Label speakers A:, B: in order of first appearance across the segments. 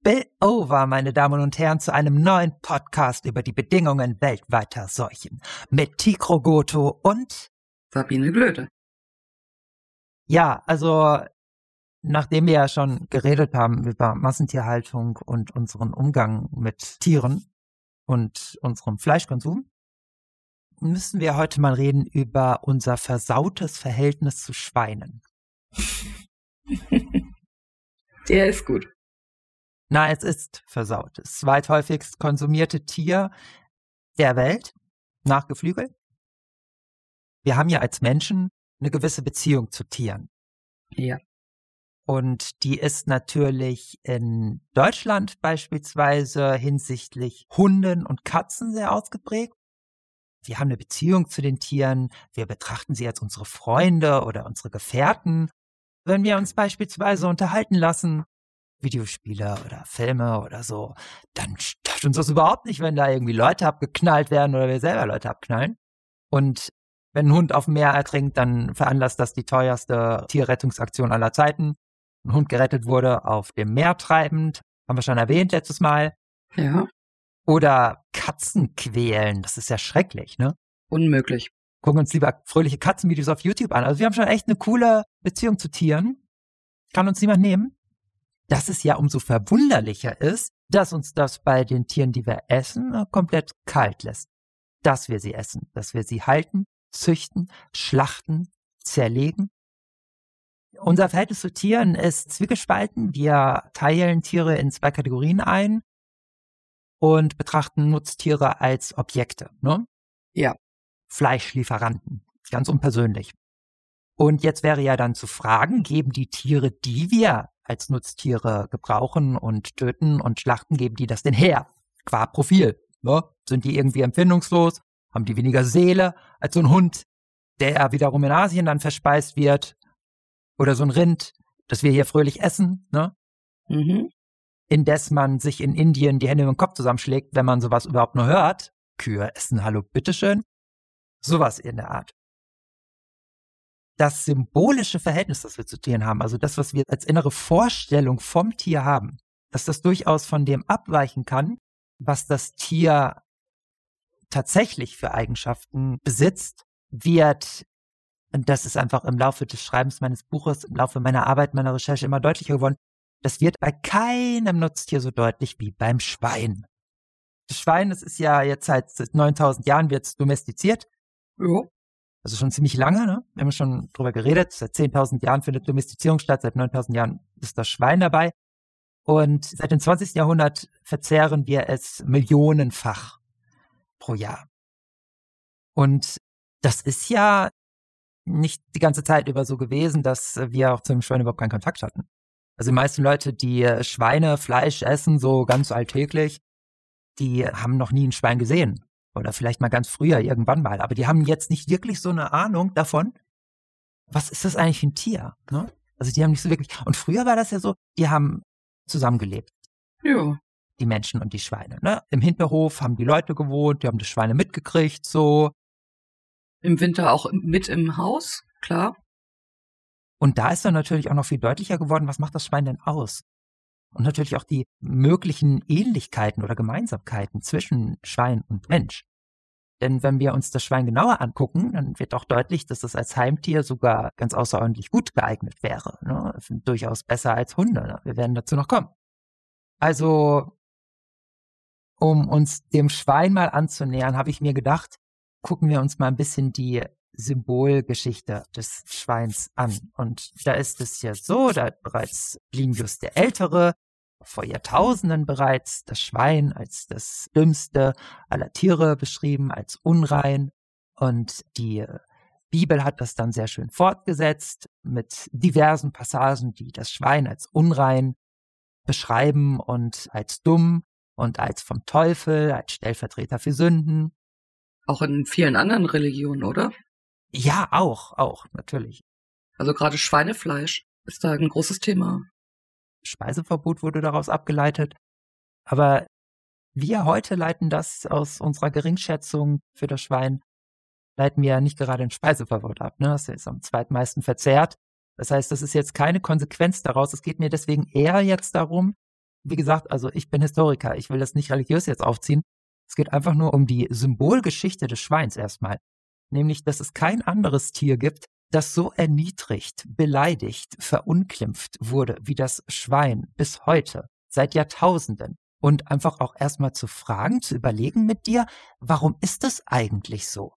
A: Spill over, meine Damen und Herren, zu einem neuen Podcast über die Bedingungen weltweiter Seuchen mit Tikro Goto und
B: Sabine Glöde.
A: Ja, also nachdem wir ja schon geredet haben über Massentierhaltung und unseren Umgang mit Tieren und unserem Fleischkonsum, müssen wir heute mal reden über unser versautes Verhältnis zu Schweinen.
B: Der ist gut.
A: Na, es ist versaut. Das zweithäufigst konsumierte Tier der Welt nach Geflügel. Wir haben ja als Menschen eine gewisse Beziehung zu Tieren.
B: Ja.
A: Und die ist natürlich in Deutschland beispielsweise hinsichtlich Hunden und Katzen sehr ausgeprägt. Wir haben eine Beziehung zu den Tieren. Wir betrachten sie als unsere Freunde oder unsere Gefährten. Wenn wir uns beispielsweise unterhalten lassen, Videospiele oder Filme oder so, dann stört uns das überhaupt nicht, wenn da irgendwie Leute abgeknallt werden oder wir selber Leute abknallen. Und wenn ein Hund auf dem Meer ertrinkt, dann veranlasst das die teuerste Tierrettungsaktion aller Zeiten. Ein Hund gerettet wurde auf dem Meer treibend, haben wir schon erwähnt letztes Mal.
B: Ja.
A: Oder Katzen quälen, das ist ja schrecklich, ne?
B: Unmöglich.
A: Gucken uns lieber fröhliche Katzenvideos auf YouTube an. Also wir haben schon echt eine coole Beziehung zu Tieren. Kann uns niemand nehmen dass es ja umso verwunderlicher ist, dass uns das bei den Tieren, die wir essen, äh, komplett kalt lässt. Dass wir sie essen, dass wir sie halten, züchten, schlachten, zerlegen. Unser Verhältnis zu Tieren ist zwiegespalten. Wir teilen Tiere in zwei Kategorien ein und betrachten Nutztiere als Objekte. Ne?
B: Ja.
A: Fleischlieferanten, ganz unpersönlich. Und jetzt wäre ja dann zu fragen, geben die Tiere, die wir als Nutztiere gebrauchen und töten und schlachten, geben die das denn her? Qua Profil. Ne? Sind die irgendwie empfindungslos? Haben die weniger Seele als so ein Hund, der wiederum in Asien dann verspeist wird? Oder so ein Rind, das wir hier fröhlich essen, ne?
B: Mhm.
A: Indes man sich in Indien die Hände im Kopf zusammenschlägt, wenn man sowas überhaupt nur hört. Kühe essen, hallo, bitteschön. Sowas in der Art das symbolische Verhältnis, das wir zu Tieren haben, also das, was wir als innere Vorstellung vom Tier haben, dass das durchaus von dem abweichen kann, was das Tier tatsächlich für Eigenschaften besitzt, wird, und das ist einfach im Laufe des Schreibens meines Buches, im Laufe meiner Arbeit, meiner Recherche immer deutlicher geworden, das wird bei keinem Nutztier so deutlich wie beim Schwein. Das Schwein, das ist ja jetzt seit 9000 Jahren wird domestiziert.
B: Ja.
A: Also schon ziemlich lange, ne? Wir haben schon drüber geredet. Seit 10.000 Jahren findet Domestizierung statt, seit 9.000 Jahren ist das Schwein dabei. Und seit dem 20. Jahrhundert verzehren wir es millionenfach pro Jahr. Und das ist ja nicht die ganze Zeit über so gewesen, dass wir auch zu dem Schwein überhaupt keinen Kontakt hatten. Also die meisten Leute, die Schweinefleisch essen, so ganz alltäglich, die haben noch nie ein Schwein gesehen. Oder vielleicht mal ganz früher, irgendwann mal. Aber die haben jetzt nicht wirklich so eine Ahnung davon, was ist das eigentlich für ein Tier? Ne? Also die haben nicht so wirklich. Und früher war das ja so, die haben zusammengelebt.
B: Ja.
A: Die Menschen und die Schweine. Ne? Im Hinterhof haben die Leute gewohnt, die haben die Schweine mitgekriegt, so.
B: Im Winter auch mit im Haus, klar.
A: Und da ist dann natürlich auch noch viel deutlicher geworden, was macht das Schwein denn aus? und natürlich auch die möglichen Ähnlichkeiten oder Gemeinsamkeiten zwischen Schwein und Mensch. Denn wenn wir uns das Schwein genauer angucken, dann wird auch deutlich, dass es als Heimtier sogar ganz außerordentlich gut geeignet wäre. Ne? Durchaus besser als Hunde. Ne? Wir werden dazu noch kommen. Also, um uns dem Schwein mal anzunähern, habe ich mir gedacht, gucken wir uns mal ein bisschen die Symbolgeschichte des Schweins an. Und da ist es ja so, da hat bereits Plinius der Ältere vor Jahrtausenden bereits das Schwein als das dümmste aller Tiere beschrieben, als unrein. Und die Bibel hat das dann sehr schön fortgesetzt mit diversen Passagen, die das Schwein als unrein beschreiben und als dumm und als vom Teufel, als Stellvertreter für Sünden.
B: Auch in vielen anderen Religionen, oder?
A: Ja, auch, auch, natürlich.
B: Also gerade Schweinefleisch ist da ein großes Thema.
A: Speiseverbot wurde daraus abgeleitet. Aber wir heute leiten das aus unserer Geringschätzung für das Schwein, leiten wir ja nicht gerade ein Speiseverbot ab. Ne? Das ist am zweitmeisten verzehrt. Das heißt, das ist jetzt keine Konsequenz daraus. Es geht mir deswegen eher jetzt darum, wie gesagt, also ich bin Historiker, ich will das nicht religiös jetzt aufziehen. Es geht einfach nur um die Symbolgeschichte des Schweins erstmal. Nämlich, dass es kein anderes Tier gibt, das so erniedrigt, beleidigt, verunglimpft wurde wie das Schwein bis heute, seit Jahrtausenden. Und einfach auch erstmal zu fragen, zu überlegen mit dir, warum ist das eigentlich so?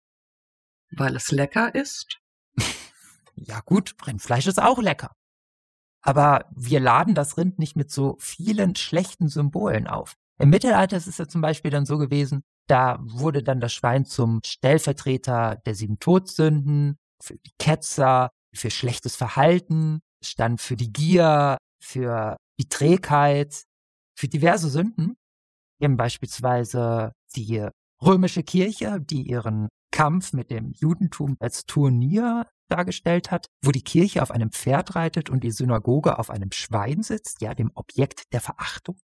B: Weil es lecker ist?
A: ja gut, Rindfleisch ist auch lecker. Aber wir laden das Rind nicht mit so vielen schlechten Symbolen auf. Im Mittelalter ist es ja zum Beispiel dann so gewesen, da wurde dann das Schwein zum Stellvertreter der sieben Todsünden, für die Ketzer, für schlechtes Verhalten, stand für die Gier, für die Trägheit, für diverse Sünden. Eben beispielsweise die römische Kirche, die ihren Kampf mit dem Judentum als Turnier dargestellt hat, wo die Kirche auf einem Pferd reitet und die Synagoge auf einem Schwein sitzt, ja, dem Objekt der Verachtung.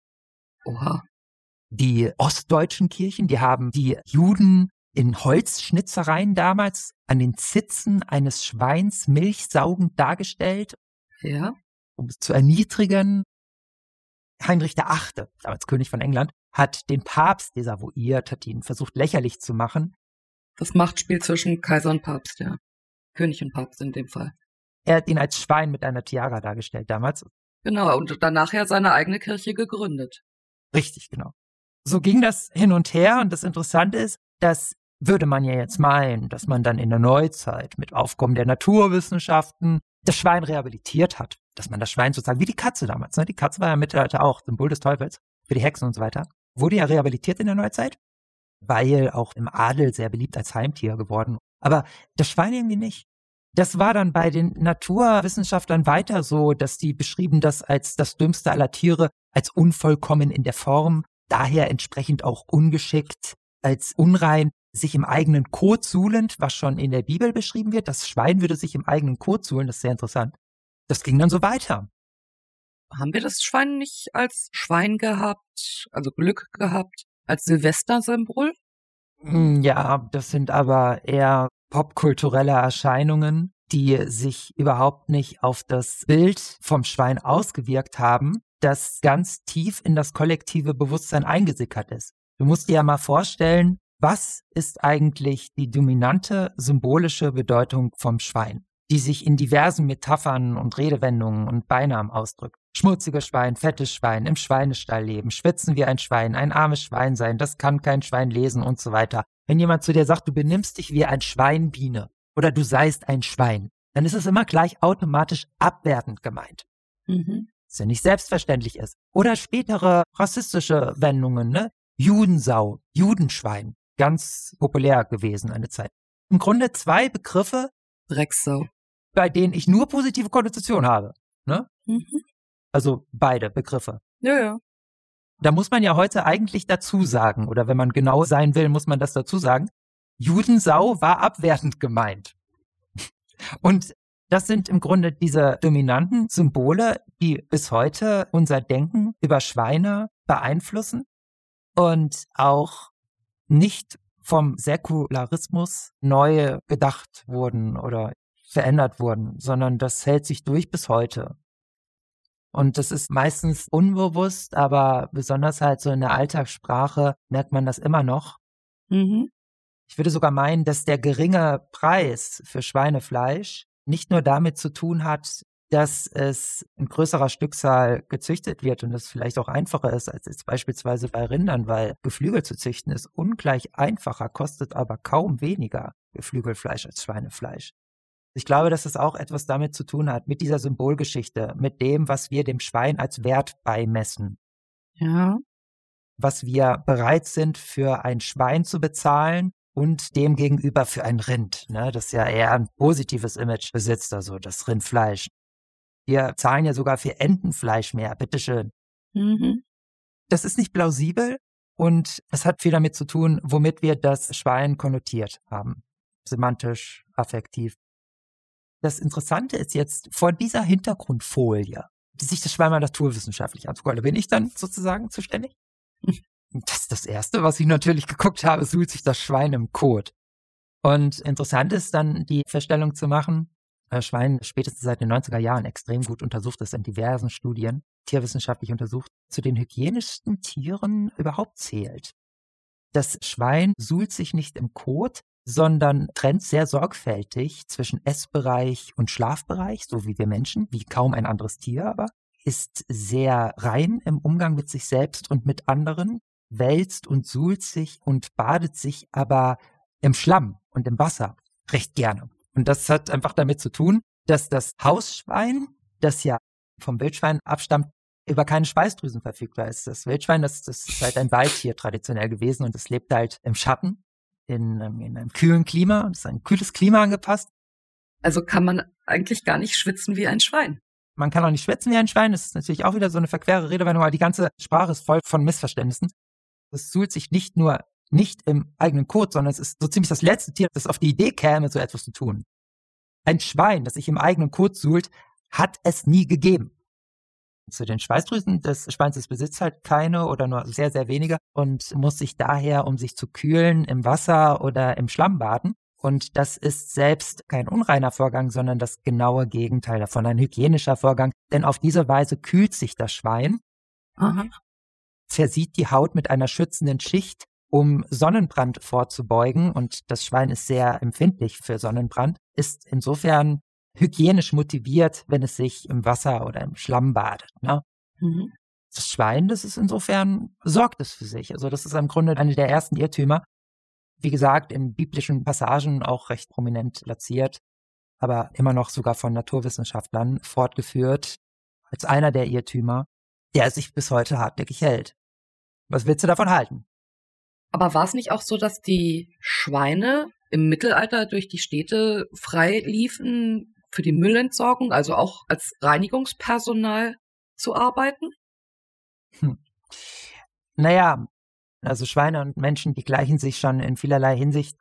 B: Oha.
A: Die ostdeutschen Kirchen, die haben die Juden in Holzschnitzereien damals an den Zitzen eines Schweins milchsaugend dargestellt.
B: Ja.
A: Um es zu erniedrigen. Heinrich VIII., damals König von England, hat den Papst desavouiert, hat ihn versucht lächerlich zu machen.
B: Das Machtspiel zwischen Kaiser und Papst, ja. König und Papst in dem Fall.
A: Er hat ihn als Schwein mit einer Tiara dargestellt damals.
B: Genau, und danach ja seine eigene Kirche gegründet.
A: Richtig, genau. So ging das hin und her und das Interessante ist, dass würde man ja jetzt meinen, dass man dann in der Neuzeit mit Aufkommen der Naturwissenschaften das Schwein rehabilitiert hat. Dass man das Schwein sozusagen, wie die Katze damals, ne? die Katze war ja Mittelalter auch Symbol des Teufels für die Hexen und so weiter, wurde ja rehabilitiert in der Neuzeit, weil auch im Adel sehr beliebt als Heimtier geworden. Aber das Schwein irgendwie nicht. Das war dann bei den Naturwissenschaftlern weiter so, dass die beschrieben das als das dümmste aller Tiere, als unvollkommen in der Form, daher entsprechend auch ungeschickt, als unrein, sich im eigenen Kot suhlend, was schon in der Bibel beschrieben wird. Das Schwein würde sich im eigenen Kot suhlen, das ist sehr interessant. Das ging dann so weiter.
B: Haben wir das Schwein nicht als Schwein gehabt, also Glück gehabt, als Silvestersymbol?
A: Hm, ja, das sind aber eher popkulturelle Erscheinungen, die sich überhaupt nicht auf das Bild vom Schwein ausgewirkt haben, das ganz tief in das kollektive Bewusstsein eingesickert ist. Du musst dir ja mal vorstellen, was ist eigentlich die dominante symbolische Bedeutung vom Schwein, die sich in diversen Metaphern und Redewendungen und Beinamen ausdrückt? Schmutziges Schwein, fettes Schwein, im Schweinestall leben, schwitzen wie ein Schwein, ein armes Schwein sein, das kann kein Schwein lesen und so weiter. Wenn jemand zu dir sagt, du benimmst dich wie ein Schweinbiene oder du seist ein Schwein, dann ist es immer gleich automatisch abwertend gemeint. Mhm. Was ja nicht selbstverständlich ist. Oder spätere rassistische Wendungen, ne? Judensau, Judenschwein ganz populär gewesen eine Zeit. Im Grunde zwei Begriffe,
B: Drecksau,
A: bei denen ich nur positive Konnotation habe. Ne? Mhm. Also beide Begriffe.
B: Ja, ja.
A: Da muss man ja heute eigentlich dazu sagen, oder wenn man genau sein will, muss man das dazu sagen. Judensau war abwertend gemeint. Und das sind im Grunde diese dominanten Symbole, die bis heute unser Denken über Schweine beeinflussen und auch nicht vom Säkularismus neu gedacht wurden oder verändert wurden, sondern das hält sich durch bis heute. Und das ist meistens unbewusst, aber besonders halt so in der Alltagssprache merkt man das immer noch. Mhm. Ich würde sogar meinen, dass der geringe Preis für Schweinefleisch nicht nur damit zu tun hat, dass es in größerer Stückzahl gezüchtet wird und es vielleicht auch einfacher ist als jetzt beispielsweise bei Rindern, weil Geflügel zu züchten ist ungleich einfacher, kostet aber kaum weniger Geflügelfleisch als Schweinefleisch. Ich glaube, dass es auch etwas damit zu tun hat, mit dieser Symbolgeschichte, mit dem, was wir dem Schwein als Wert beimessen.
B: Ja.
A: Was wir bereit sind, für ein Schwein zu bezahlen und dem gegenüber für ein Rind, ne, das ja eher ein positives Image besitzt, also das Rindfleisch. Wir zahlen ja sogar für Entenfleisch mehr, bitteschön. Mhm. Das ist nicht plausibel und es hat viel damit zu tun, womit wir das Schwein konnotiert haben. Semantisch, affektiv. Das Interessante ist jetzt, vor dieser Hintergrundfolie, die sich das Schwein mal naturwissenschaftlich anzugucken, da bin ich dann sozusagen zuständig. Das ist das Erste, was ich natürlich geguckt habe, sucht sich das Schwein im Kot. Und interessant ist dann die Feststellung zu machen, Schwein spätestens seit den 90er Jahren extrem gut untersucht ist in diversen Studien, tierwissenschaftlich untersucht, zu den hygienischsten Tieren überhaupt zählt. Das Schwein suhlt sich nicht im Kot, sondern trennt sehr sorgfältig zwischen Essbereich und Schlafbereich, so wie wir Menschen, wie kaum ein anderes Tier aber, ist sehr rein im Umgang mit sich selbst und mit anderen, wälzt und suhlt sich und badet sich aber im Schlamm und im Wasser recht gerne. Und das hat einfach damit zu tun, dass das Hausschwein, das ja vom Wildschwein abstammt, über keine Schweißdrüsen verfügbar ist. Das Wildschwein, das, das ist halt ein Waldtier traditionell gewesen und es lebt halt im Schatten, in, ähm, in einem kühlen Klima. Es ist ein kühles Klima angepasst.
B: Also kann man eigentlich gar nicht schwitzen wie ein Schwein.
A: Man kann auch nicht schwitzen wie ein Schwein. Das ist natürlich auch wieder so eine verquere Redewendung, aber die ganze Sprache ist voll von Missverständnissen. Es suhlt sich nicht nur nicht im eigenen Kot, sondern es ist so ziemlich das letzte Tier, das auf die Idee käme, so etwas zu tun. Ein Schwein, das sich im eigenen Kot suhlt, hat es nie gegeben. Zu den Schweißdrüsen des Schweins es besitzt halt keine oder nur sehr, sehr wenige und muss sich daher, um sich zu kühlen, im Wasser oder im Schlamm baden. Und das ist selbst kein unreiner Vorgang, sondern das genaue Gegenteil davon, ein hygienischer Vorgang. Denn auf diese Weise kühlt sich das Schwein, Aha. versieht die Haut mit einer schützenden Schicht, um Sonnenbrand vorzubeugen. Und das Schwein ist sehr empfindlich für Sonnenbrand, ist insofern hygienisch motiviert, wenn es sich im Wasser oder im Schlamm badet. Ne? Mhm. Das Schwein, das ist insofern, sorgt es für sich. Also das ist im Grunde eine der ersten Irrtümer. Wie gesagt, in biblischen Passagen auch recht prominent platziert, aber immer noch sogar von Naturwissenschaftlern fortgeführt als einer der Irrtümer, der sich bis heute hartnäckig hält. Was willst du davon halten?
B: Aber war es nicht auch so, dass die Schweine im Mittelalter durch die Städte frei liefen, für die Müllentsorgung, also auch als Reinigungspersonal zu arbeiten?
A: Hm. Naja, also Schweine und Menschen, die gleichen sich schon in vielerlei Hinsicht.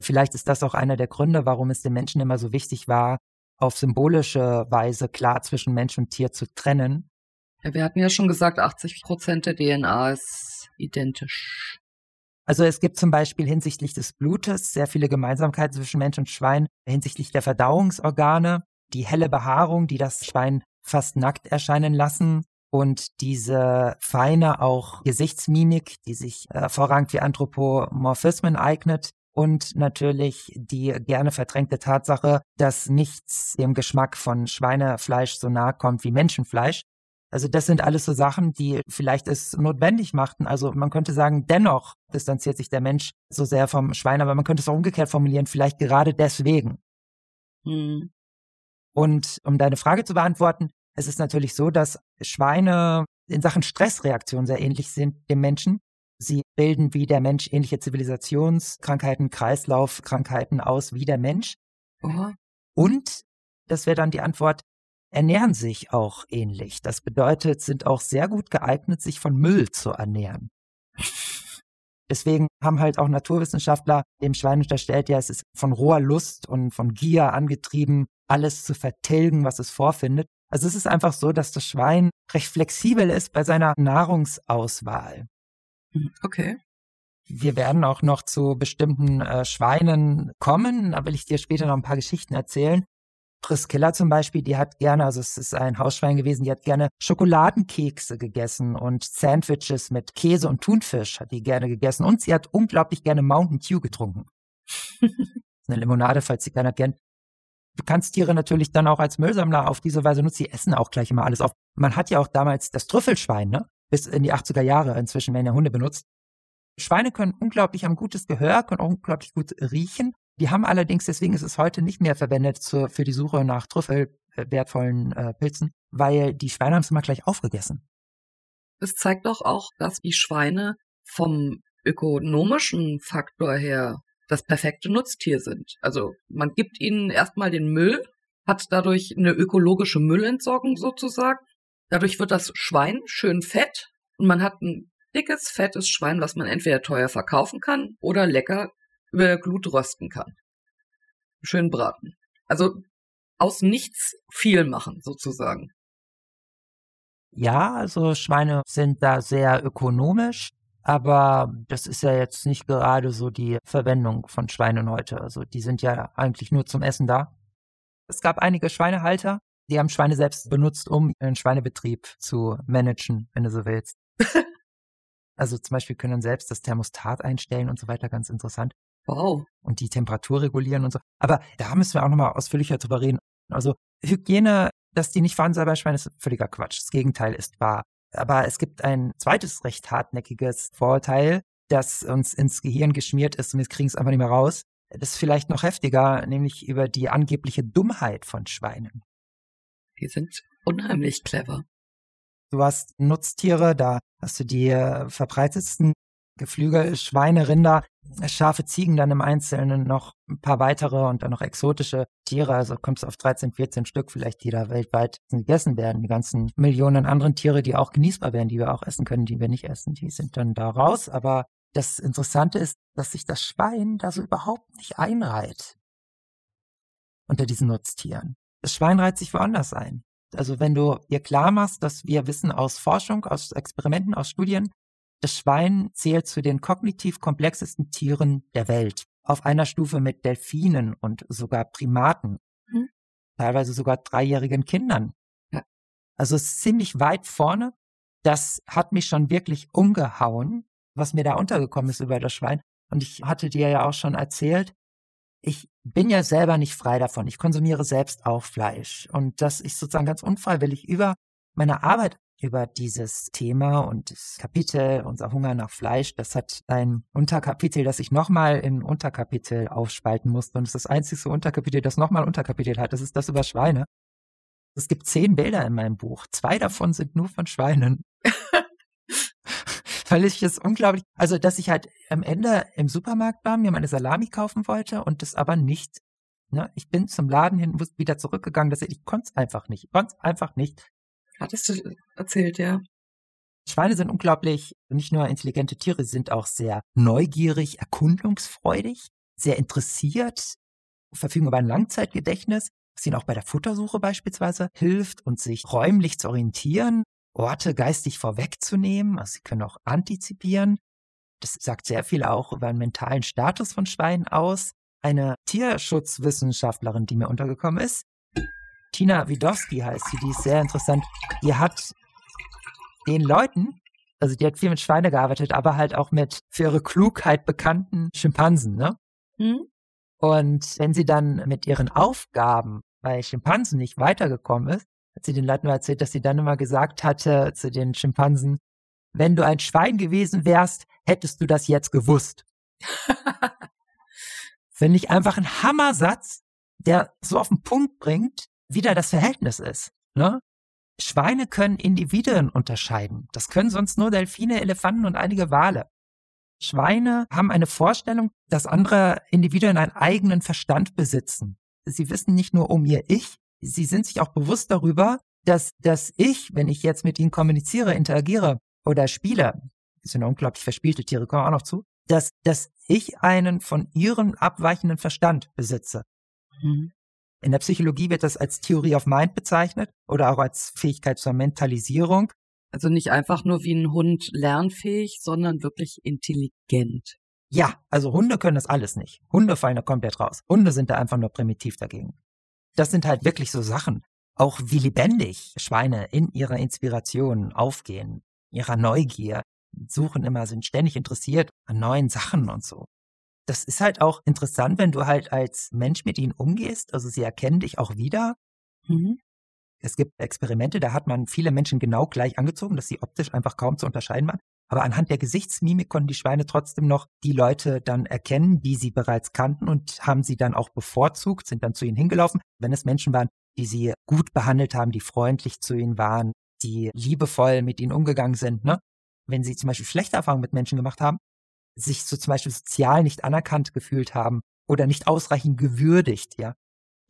A: Vielleicht ist das auch einer der Gründe, warum es den Menschen immer so wichtig war, auf symbolische Weise klar zwischen Mensch und Tier zu trennen.
B: Ja, wir hatten ja schon gesagt, 80 Prozent der DNA ist identisch.
A: Also es gibt zum Beispiel hinsichtlich des Blutes sehr viele Gemeinsamkeiten zwischen Mensch und Schwein, hinsichtlich der Verdauungsorgane, die helle Behaarung, die das Schwein fast nackt erscheinen lassen und diese feine auch Gesichtsmimik, die sich hervorragend wie Anthropomorphismen eignet und natürlich die gerne verdrängte Tatsache, dass nichts dem Geschmack von Schweinefleisch so nahe kommt wie Menschenfleisch. Also das sind alles so Sachen, die vielleicht es notwendig machten. Also man könnte sagen, dennoch distanziert sich der Mensch so sehr vom Schwein, aber man könnte es auch umgekehrt formulieren, vielleicht gerade deswegen. Hm. Und um deine Frage zu beantworten, es ist natürlich so, dass Schweine in Sachen Stressreaktion sehr ähnlich sind dem Menschen. Sie bilden wie der Mensch ähnliche Zivilisationskrankheiten, Kreislaufkrankheiten aus wie der Mensch. Aha. Und, das wäre dann die Antwort, ernähren sich auch ähnlich. Das bedeutet, sind auch sehr gut geeignet, sich von Müll zu ernähren. Deswegen haben halt auch Naturwissenschaftler dem Schwein unterstellt, ja, es ist von roher Lust und von Gier angetrieben, alles zu vertilgen, was es vorfindet. Also es ist einfach so, dass das Schwein recht flexibel ist bei seiner Nahrungsauswahl.
B: Okay.
A: Wir werden auch noch zu bestimmten äh, Schweinen kommen. Da will ich dir später noch ein paar Geschichten erzählen. Priscilla zum Beispiel, die hat gerne, also es ist ein Hausschwein gewesen, die hat gerne Schokoladenkekse gegessen und Sandwiches mit Käse und Thunfisch hat die gerne gegessen und sie hat unglaublich gerne Mountain Dew getrunken. Eine Limonade, falls sie keiner kennt. Du kannst Tiere natürlich dann auch als Müllsammler auf diese Weise nutzen. Sie essen auch gleich immer alles auf. Man hat ja auch damals das Trüffelschwein, ne? Bis in die 80er Jahre. Inzwischen werden ja Hunde benutzt. Schweine können unglaublich, haben gutes Gehör, können auch unglaublich gut riechen die haben allerdings, deswegen ist es heute nicht mehr verwendet zur, für die Suche nach Trüffel äh, äh, Pilzen, weil die Schweine haben es immer gleich aufgegessen.
B: Es zeigt doch auch, dass die Schweine vom ökonomischen Faktor her das perfekte Nutztier sind. Also man gibt ihnen erstmal den Müll, hat dadurch eine ökologische Müllentsorgung sozusagen. Dadurch wird das Schwein schön fett und man hat ein dickes, fettes Schwein, was man entweder teuer verkaufen kann oder lecker über der Glut rösten kann. Schön braten. Also aus nichts viel machen, sozusagen.
A: Ja, also Schweine sind da sehr ökonomisch, aber das ist ja jetzt nicht gerade so die Verwendung von Schweinen heute. Also die sind ja eigentlich nur zum Essen da. Es gab einige Schweinehalter, Die haben Schweine selbst benutzt, um einen Schweinebetrieb zu managen, wenn du so willst. also zum Beispiel können selbst das Thermostat einstellen und so weiter, ganz interessant.
B: Wow.
A: Und die Temperatur regulieren und so. Aber da müssen wir auch nochmal ausführlicher drüber reden. Also Hygiene, dass die nicht vorhanden sei bei Schweinen, ist völliger Quatsch. Das Gegenteil ist wahr. Aber es gibt ein zweites recht hartnäckiges Vorurteil, das uns ins Gehirn geschmiert ist und wir kriegen es einfach nicht mehr raus. Das ist vielleicht noch heftiger, nämlich über die angebliche Dummheit von Schweinen.
B: Die sind unheimlich clever.
A: Du hast Nutztiere, da hast du die äh, verbreitetsten Geflügel, Schweine, Rinder, Schafe, Ziegen, dann im Einzelnen noch ein paar weitere und dann noch exotische Tiere. Also kommst du auf 13, 14 Stück vielleicht, die da weltweit gegessen werden. Die ganzen Millionen anderen Tiere, die auch genießbar werden, die wir auch essen können, die wir nicht essen, die sind dann da raus. Aber das Interessante ist, dass sich das Schwein da so überhaupt nicht einreiht unter diesen Nutztieren. Das Schwein reiht sich woanders ein. Also wenn du dir klar machst, dass wir wissen aus Forschung, aus Experimenten, aus Studien, das Schwein zählt zu den kognitiv komplexesten Tieren der Welt. Auf einer Stufe mit Delfinen und sogar Primaten. Hm. Teilweise sogar dreijährigen Kindern. Ja. Also es ist ziemlich weit vorne. Das hat mich schon wirklich umgehauen, was mir da untergekommen ist über das Schwein. Und ich hatte dir ja auch schon erzählt, ich bin ja selber nicht frei davon. Ich konsumiere selbst auch Fleisch. Und dass ich sozusagen ganz unfreiwillig über meine Arbeit über dieses Thema und das Kapitel Unser Hunger nach Fleisch, das hat ein Unterkapitel, das ich nochmal in Unterkapitel aufspalten musste. Und es ist das einzige Unterkapitel, das nochmal Unterkapitel hat. Das ist das über Schweine. Es gibt zehn Bilder in meinem Buch. Zwei davon sind nur von Schweinen. Weil ich es unglaublich, also dass ich halt am Ende im Supermarkt war, mir meine Salami kaufen wollte und das aber nicht. Ne? Ich bin zum Laden hin, wieder zurückgegangen, dass ich, ich konnte es einfach nicht. Ich konnte es einfach nicht.
B: Hattest du erzählt, ja.
A: Schweine sind unglaublich, nicht nur intelligente Tiere, sie sind auch sehr neugierig, erkundungsfreudig, sehr interessiert, verfügen über ein Langzeitgedächtnis, was ihnen auch bei der Futtersuche beispielsweise hilft und sich räumlich zu orientieren, Orte geistig vorwegzunehmen. Also sie können auch antizipieren. Das sagt sehr viel auch über den mentalen Status von Schweinen aus. Eine Tierschutzwissenschaftlerin, die mir untergekommen ist, Tina Widowski heißt sie, die ist sehr interessant. Die hat den Leuten, also die hat viel mit Schweine gearbeitet, aber halt auch mit für ihre Klugheit bekannten Schimpansen, ne? Mhm. Und wenn sie dann mit ihren Aufgaben bei Schimpansen nicht weitergekommen ist, hat sie den Leuten nur erzählt, dass sie dann immer gesagt hatte zu den Schimpansen, wenn du ein Schwein gewesen wärst, hättest du das jetzt gewusst. Finde ich einfach ein Hammersatz, der so auf den Punkt bringt, wie da das Verhältnis ist. Ne? Schweine können Individuen unterscheiden. Das können sonst nur Delfine, Elefanten und einige Wale. Schweine haben eine Vorstellung, dass andere Individuen einen eigenen Verstand besitzen. Sie wissen nicht nur um ihr Ich, sie sind sich auch bewusst darüber, dass das Ich, wenn ich jetzt mit ihnen kommuniziere, interagiere oder spiele, sind unglaublich verspielte Tiere, kommen auch noch zu, dass, dass ich einen von ihrem abweichenden Verstand besitze. Mhm. In der Psychologie wird das als Theory of Mind bezeichnet oder auch als Fähigkeit zur Mentalisierung.
B: Also nicht einfach nur wie ein Hund lernfähig, sondern wirklich intelligent.
A: Ja, also Hunde können das alles nicht. Hunde fallen da komplett raus. Hunde sind da einfach nur primitiv dagegen. Das sind halt wirklich so Sachen. Auch wie lebendig Schweine in ihrer Inspiration aufgehen, ihrer Neugier, suchen immer, sind ständig interessiert an neuen Sachen und so das ist halt auch interessant, wenn du halt als Mensch mit ihnen umgehst. Also sie erkennen dich auch wieder. Mhm. Es gibt Experimente, da hat man viele Menschen genau gleich angezogen, dass sie optisch einfach kaum zu unterscheiden waren. Aber anhand der Gesichtsmimik konnten die Schweine trotzdem noch die Leute dann erkennen, die sie bereits kannten und haben sie dann auch bevorzugt, sind dann zu ihnen hingelaufen. Wenn es Menschen waren, die sie gut behandelt haben, die freundlich zu ihnen waren, die liebevoll mit ihnen umgegangen sind, ne? Wenn sie zum Beispiel schlechte Erfahrungen mit Menschen gemacht haben, sich so zum Beispiel sozial nicht anerkannt gefühlt haben oder nicht ausreichend gewürdigt, ja.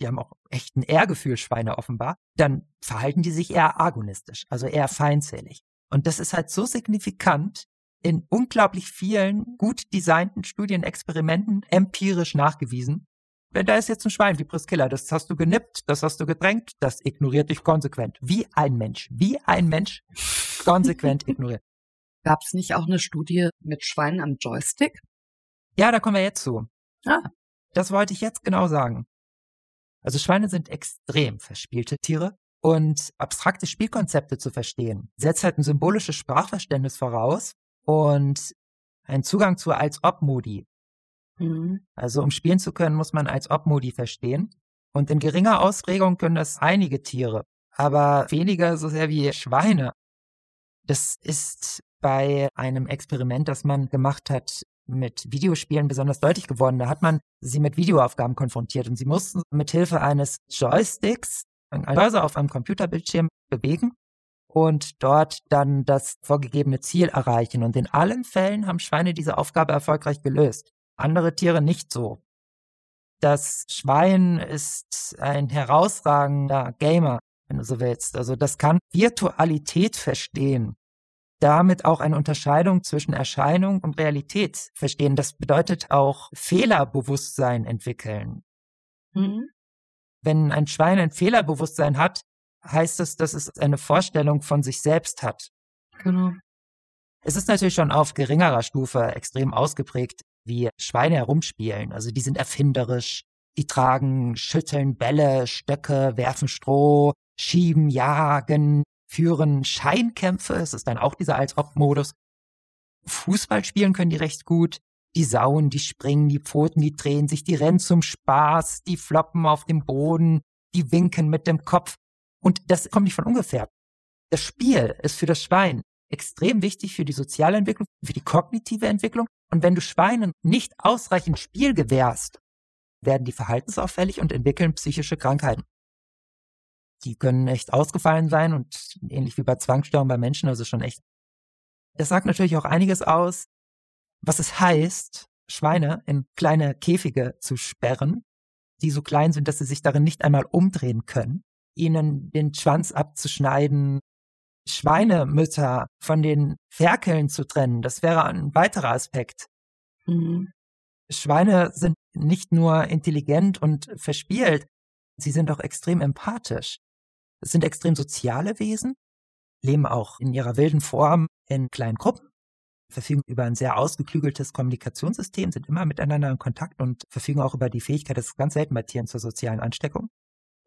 A: Die haben auch echt ein Ehrgefühl, Schweine offenbar. Dann verhalten die sich eher agonistisch, also eher feindselig. Und das ist halt so signifikant in unglaublich vielen gut designten Studien, Experimenten empirisch nachgewiesen. Wenn da ist jetzt ein Schwein wie Priscilla, das hast du genippt, das hast du gedrängt, das ignoriert dich konsequent. Wie ein Mensch, wie ein Mensch konsequent ignoriert.
B: Gab es nicht auch eine Studie mit Schweinen am Joystick?
A: Ja, da kommen wir jetzt zu.
B: Ah.
A: Das wollte ich jetzt genau sagen. Also Schweine sind extrem verspielte Tiere. Und abstrakte Spielkonzepte zu verstehen, setzt halt ein symbolisches Sprachverständnis voraus und einen Zugang zu Als-Ob-Modi. Mhm. Also um spielen zu können, muss man Als-Ob-Modi verstehen. Und in geringer Ausprägung können das einige Tiere, aber weniger so sehr wie Schweine. Das ist bei einem Experiment, das man gemacht hat mit Videospielen besonders deutlich geworden. Da hat man sie mit Videoaufgaben konfrontiert und sie mussten mit Hilfe eines Joysticks einen Cursor auf einem Computerbildschirm bewegen und dort dann das vorgegebene Ziel erreichen. Und in allen Fällen haben Schweine diese Aufgabe erfolgreich gelöst. Andere Tiere nicht so. Das Schwein ist ein herausragender Gamer, wenn du so willst. Also das kann Virtualität verstehen damit auch eine Unterscheidung zwischen Erscheinung und Realität verstehen. Das bedeutet auch Fehlerbewusstsein entwickeln. Mhm. Wenn ein Schwein ein Fehlerbewusstsein hat, heißt es, dass es eine Vorstellung von sich selbst hat. Genau. Es ist natürlich schon auf geringerer Stufe extrem ausgeprägt, wie Schweine herumspielen. Also die sind erfinderisch, die tragen, schütteln Bälle, Stöcke, werfen Stroh, schieben, jagen, führen Scheinkämpfe, es ist dann auch dieser Als-Ob-Modus. Fußball spielen können die recht gut. Die sauen, die springen, die Pfoten, die drehen sich, die rennen zum Spaß, die floppen auf dem Boden, die winken mit dem Kopf. Und das kommt nicht von ungefähr. Das Spiel ist für das Schwein extrem wichtig für die soziale Entwicklung, für die kognitive Entwicklung. Und wenn du Schweinen nicht ausreichend Spiel gewährst, werden die verhaltensauffällig und entwickeln psychische Krankheiten die können echt ausgefallen sein und ähnlich wie bei Zwangsstörungen bei Menschen, also schon echt. Das sagt natürlich auch einiges aus, was es heißt, Schweine in kleine Käfige zu sperren, die so klein sind, dass sie sich darin nicht einmal umdrehen können, ihnen den Schwanz abzuschneiden, Schweinemütter von den Ferkeln zu trennen, das wäre ein weiterer Aspekt. Mhm. Schweine sind nicht nur intelligent und verspielt, sie sind auch extrem empathisch. Es sind extrem soziale Wesen, leben auch in ihrer wilden Form in kleinen Gruppen, verfügen über ein sehr ausgeklügeltes Kommunikationssystem, sind immer miteinander in Kontakt und verfügen auch über die Fähigkeit, das ist ganz selten bei Tieren zur sozialen Ansteckung,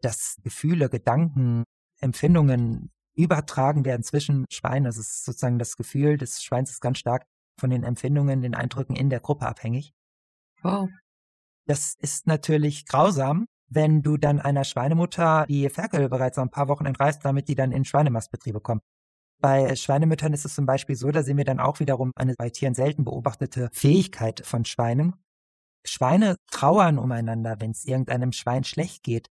A: dass Gefühle, Gedanken, Empfindungen übertragen werden zwischen Schweinen. Das ist sozusagen das Gefühl des Schweins ist ganz stark von den Empfindungen, den Eindrücken in der Gruppe abhängig. Wow. Das ist natürlich grausam, wenn du dann einer Schweinemutter die Ferkel bereits ein paar Wochen entreißt, damit die dann in Schweinemastbetriebe kommen. Bei Schweinemüttern ist es zum Beispiel so, da sehen wir dann auch wiederum eine bei Tieren selten beobachtete Fähigkeit von Schweinen. Schweine trauern umeinander, wenn es irgendeinem Schwein schlecht geht.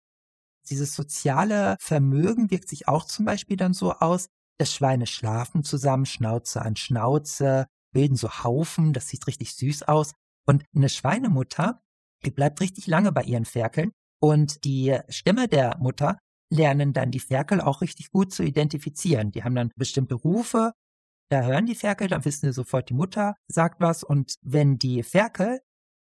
A: Dieses soziale Vermögen wirkt sich auch zum Beispiel dann so aus, dass Schweine schlafen zusammen, Schnauze an Schnauze, bilden so Haufen, das sieht richtig süß aus. Und eine Schweinemutter, die bleibt richtig lange bei ihren Ferkeln und die Stimme der Mutter lernen dann die Ferkel auch richtig gut zu identifizieren. Die haben dann bestimmte Rufe, da hören die Ferkel, dann wissen sie sofort, die Mutter sagt was. Und wenn die Ferkel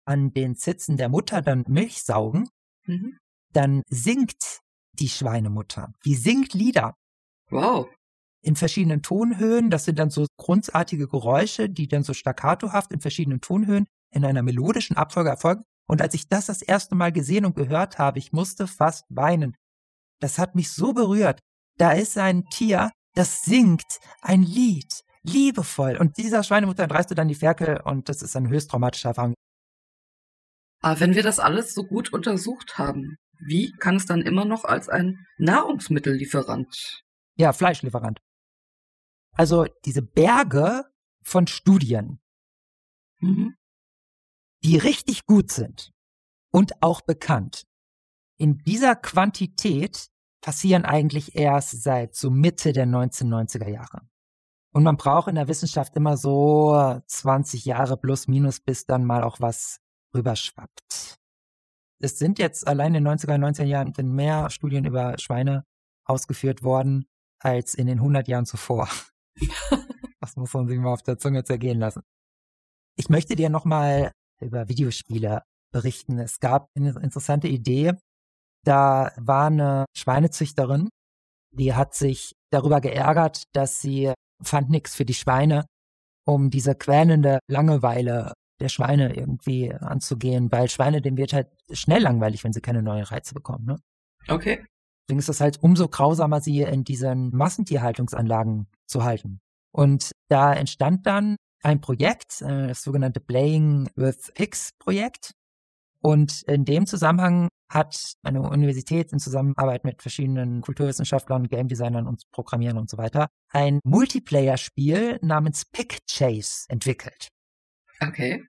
A: an den Zitzen der Mutter dann Milch saugen, mhm. dann singt die Schweinemutter. Die singt Lieder. Wow. In verschiedenen Tonhöhen. Das sind dann so grundartige Geräusche, die dann so staccatohaft in verschiedenen Tonhöhen in einer melodischen Abfolge erfolgen. Und als ich das das erste Mal gesehen und gehört habe, ich musste fast weinen. Das hat mich so berührt. Da ist ein Tier, das singt ein Lied, liebevoll. Und dieser Schweinemutter entreißt du dann die Ferkel und das ist eine höchst traumatische Erfahrung.
B: Aber wenn wir das alles so gut untersucht haben, wie kann es dann immer noch als ein Nahrungsmittellieferant?
A: Ja, Fleischlieferant. Also diese Berge von Studien, mhm die richtig gut sind und auch bekannt, in dieser Quantität passieren eigentlich erst seit so Mitte der 1990er Jahre. Und man braucht in der Wissenschaft immer so 20 Jahre plus minus, bis dann mal auch was rüberschwappt. Es sind jetzt allein in den 90er, 90er Jahren mehr Studien über Schweine ausgeführt worden als in den 100 Jahren zuvor. das muss man sich mal auf der Zunge zergehen lassen. Ich möchte dir nochmal über Videospiele berichten. Es gab eine interessante Idee. Da war eine Schweinezüchterin, die hat sich darüber geärgert, dass sie fand nichts für die Schweine, um diese quälende Langeweile der Schweine irgendwie anzugehen, weil Schweine, dem wird halt schnell langweilig, wenn sie keine neuen Reize bekommen. Ne?
B: Okay.
A: Deswegen ist es halt umso grausamer, sie in diesen Massentierhaltungsanlagen zu halten. Und da entstand dann ein Projekt, äh, das sogenannte Playing with Pigs Projekt. Und in dem Zusammenhang hat eine Universität in Zusammenarbeit mit verschiedenen Kulturwissenschaftlern, Game Designern und Programmierern und so weiter ein Multiplayer-Spiel namens Pig Chase entwickelt.
B: Okay.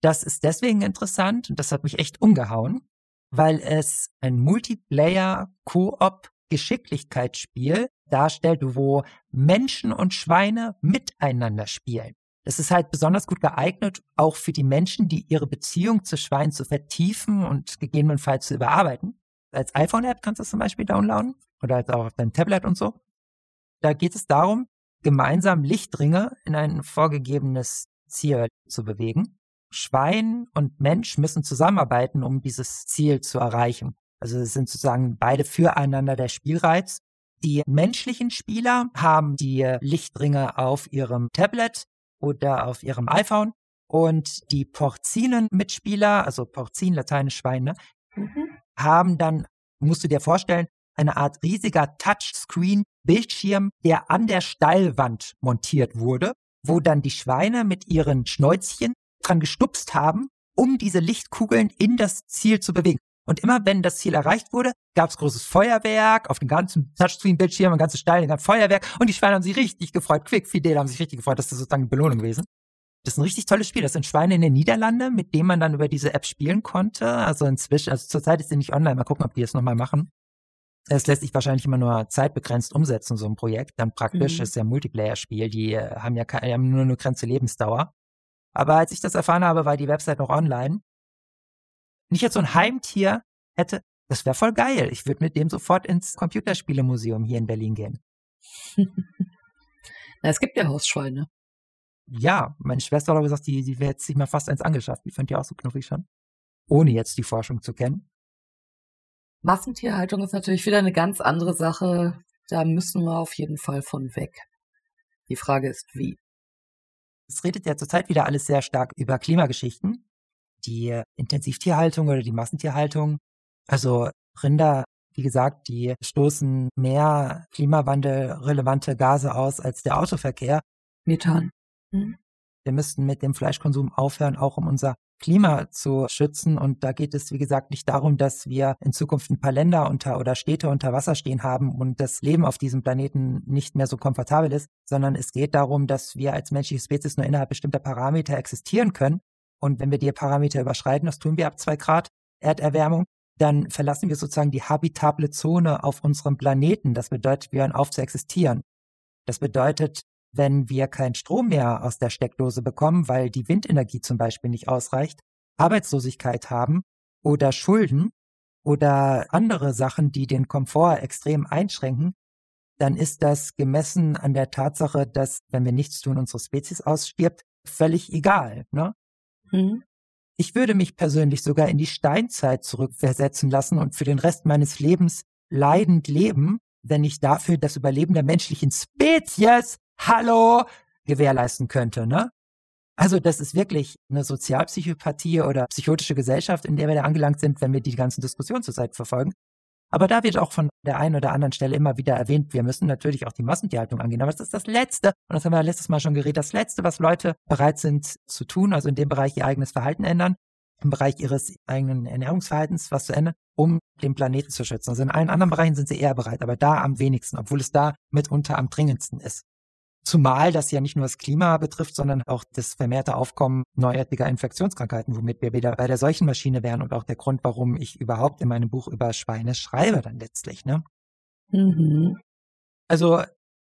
A: Das ist deswegen interessant und das hat mich echt umgehauen, weil es ein Multiplayer-Koop-Geschicklichkeitsspiel darstellt, wo Menschen und Schweine miteinander spielen. Das ist halt besonders gut geeignet, auch für die Menschen, die ihre Beziehung zu Schweinen zu vertiefen und gegebenenfalls zu überarbeiten. Als iPhone-App kannst du es zum Beispiel downloaden oder halt auch auf deinem Tablet und so. Da geht es darum, gemeinsam Lichtringe in ein vorgegebenes Ziel zu bewegen. Schwein und Mensch müssen zusammenarbeiten, um dieses Ziel zu erreichen. Also es sind sozusagen beide füreinander der Spielreiz. Die menschlichen Spieler haben die Lichtringe auf ihrem Tablet oder auf ihrem iPhone. Und die Porzinen-Mitspieler, also Porzin, lateinisch Schweine, mhm. haben dann, musst du dir vorstellen, eine Art riesiger Touchscreen-Bildschirm, der an der Steilwand montiert wurde, wo dann die Schweine mit ihren Schnäuzchen dran gestupst haben, um diese Lichtkugeln in das Ziel zu bewegen. Und immer wenn das Ziel erreicht wurde, gab es großes Feuerwerk auf dem ganzen Touchscreen-Bildschirm, ein ganzes Steil, ein Feuerwerk. Und die Schweine haben sich richtig gefreut. Quick, Fidel haben sich richtig gefreut. Das ist sozusagen eine Belohnung gewesen. Das ist ein richtig tolles Spiel. Das sind Schweine in den Niederlanden, mit denen man dann über diese App spielen konnte. Also inzwischen, also zurzeit ist sie nicht online. Mal gucken, ob die es nochmal machen. Es lässt sich wahrscheinlich immer nur zeitbegrenzt umsetzen, so ein Projekt. Dann praktisch mhm. ist ja ein Multiplayer-Spiel. Die äh, haben ja keine, haben nur eine grenzte Lebensdauer. Aber als ich das erfahren habe, war die Website noch online. Wenn ich jetzt so ein Heimtier hätte, das wäre voll geil. Ich würde mit dem sofort ins Computerspielemuseum hier in Berlin gehen.
B: Na, es gibt ja Hausschweine.
A: Ja, meine Schwester hat aber gesagt, die, die jetzt sich mal fast eins angeschafft. Die fand ja auch so knuffig schon. Ohne jetzt die Forschung zu kennen.
B: Massentierhaltung ist natürlich wieder eine ganz andere Sache. Da müssen wir auf jeden Fall von weg. Die Frage ist, wie.
A: Es redet ja zurzeit wieder alles sehr stark über Klimageschichten die Intensivtierhaltung oder die Massentierhaltung. Also Rinder, wie gesagt, die stoßen mehr klimawandelrelevante Gase aus als der Autoverkehr.
B: Methan. Hm.
A: Wir müssten mit dem Fleischkonsum aufhören, auch um unser Klima zu schützen. Und da geht es, wie gesagt, nicht darum, dass wir in Zukunft ein paar Länder unter oder Städte unter Wasser stehen haben und das Leben auf diesem Planeten nicht mehr so komfortabel ist, sondern es geht darum, dass wir als menschliche Spezies nur innerhalb bestimmter Parameter existieren können und wenn wir die Parameter überschreiten, das tun wir ab zwei Grad Erderwärmung, dann verlassen wir sozusagen die habitable Zone auf unserem Planeten. Das bedeutet, wir hören auf zu existieren. Das bedeutet, wenn wir keinen Strom mehr aus der Steckdose bekommen, weil die Windenergie zum Beispiel nicht ausreicht, Arbeitslosigkeit haben oder Schulden oder andere Sachen, die den Komfort extrem einschränken, dann ist das gemessen an der Tatsache, dass, wenn wir nichts tun, unsere Spezies ausstirbt, völlig egal. Ne? Mhm. Ich würde mich persönlich sogar in die Steinzeit zurückversetzen lassen und für den Rest meines Lebens leidend leben, wenn ich dafür das Überleben der menschlichen Spezies, hallo, gewährleisten könnte, ne? Also das ist wirklich eine Sozialpsychopathie oder psychotische Gesellschaft, in der wir da angelangt sind, wenn wir die ganzen Diskussionen zurzeit verfolgen. Aber da wird auch von der einen oder anderen Stelle immer wieder erwähnt, wir müssen natürlich auch die Massentierhaltung angehen. Aber das ist das Letzte, und das haben wir letztes Mal schon geredet, das Letzte, was Leute bereit sind zu tun, also in dem Bereich ihr eigenes Verhalten ändern, im Bereich ihres eigenen Ernährungsverhaltens was zu ändern, um den Planeten zu schützen. Also in allen anderen Bereichen sind sie eher bereit, aber da am wenigsten, obwohl es da mitunter am dringendsten ist. Zumal das ja nicht nur das Klima betrifft, sondern auch das vermehrte Aufkommen neuartiger Infektionskrankheiten, womit wir wieder bei der Seuchenmaschine wären und auch der Grund, warum ich überhaupt in meinem Buch über Schweine schreibe dann letztlich. Ne? Mhm. Also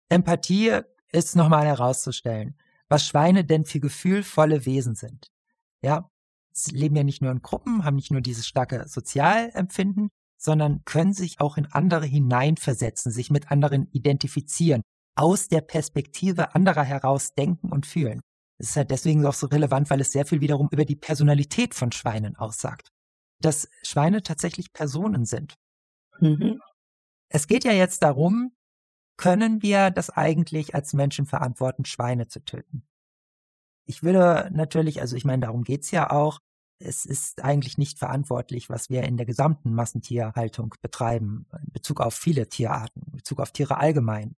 A: Empathie ist nochmal herauszustellen, was Schweine denn für gefühlvolle Wesen sind. Ja, sie leben ja nicht nur in Gruppen, haben nicht nur dieses starke Sozialempfinden, sondern können sich auch in andere hineinversetzen, sich mit anderen identifizieren, aus der Perspektive anderer heraus denken und fühlen. Es ist halt deswegen auch so relevant, weil es sehr viel wiederum über die Personalität von Schweinen aussagt. Dass Schweine tatsächlich Personen sind. Mhm. Es geht ja jetzt darum, können wir das eigentlich als Menschen verantworten, Schweine zu töten? Ich würde natürlich, also ich meine, darum geht's ja auch, es ist eigentlich nicht verantwortlich, was wir in der gesamten Massentierhaltung betreiben, in Bezug auf viele Tierarten, in Bezug auf Tiere allgemein.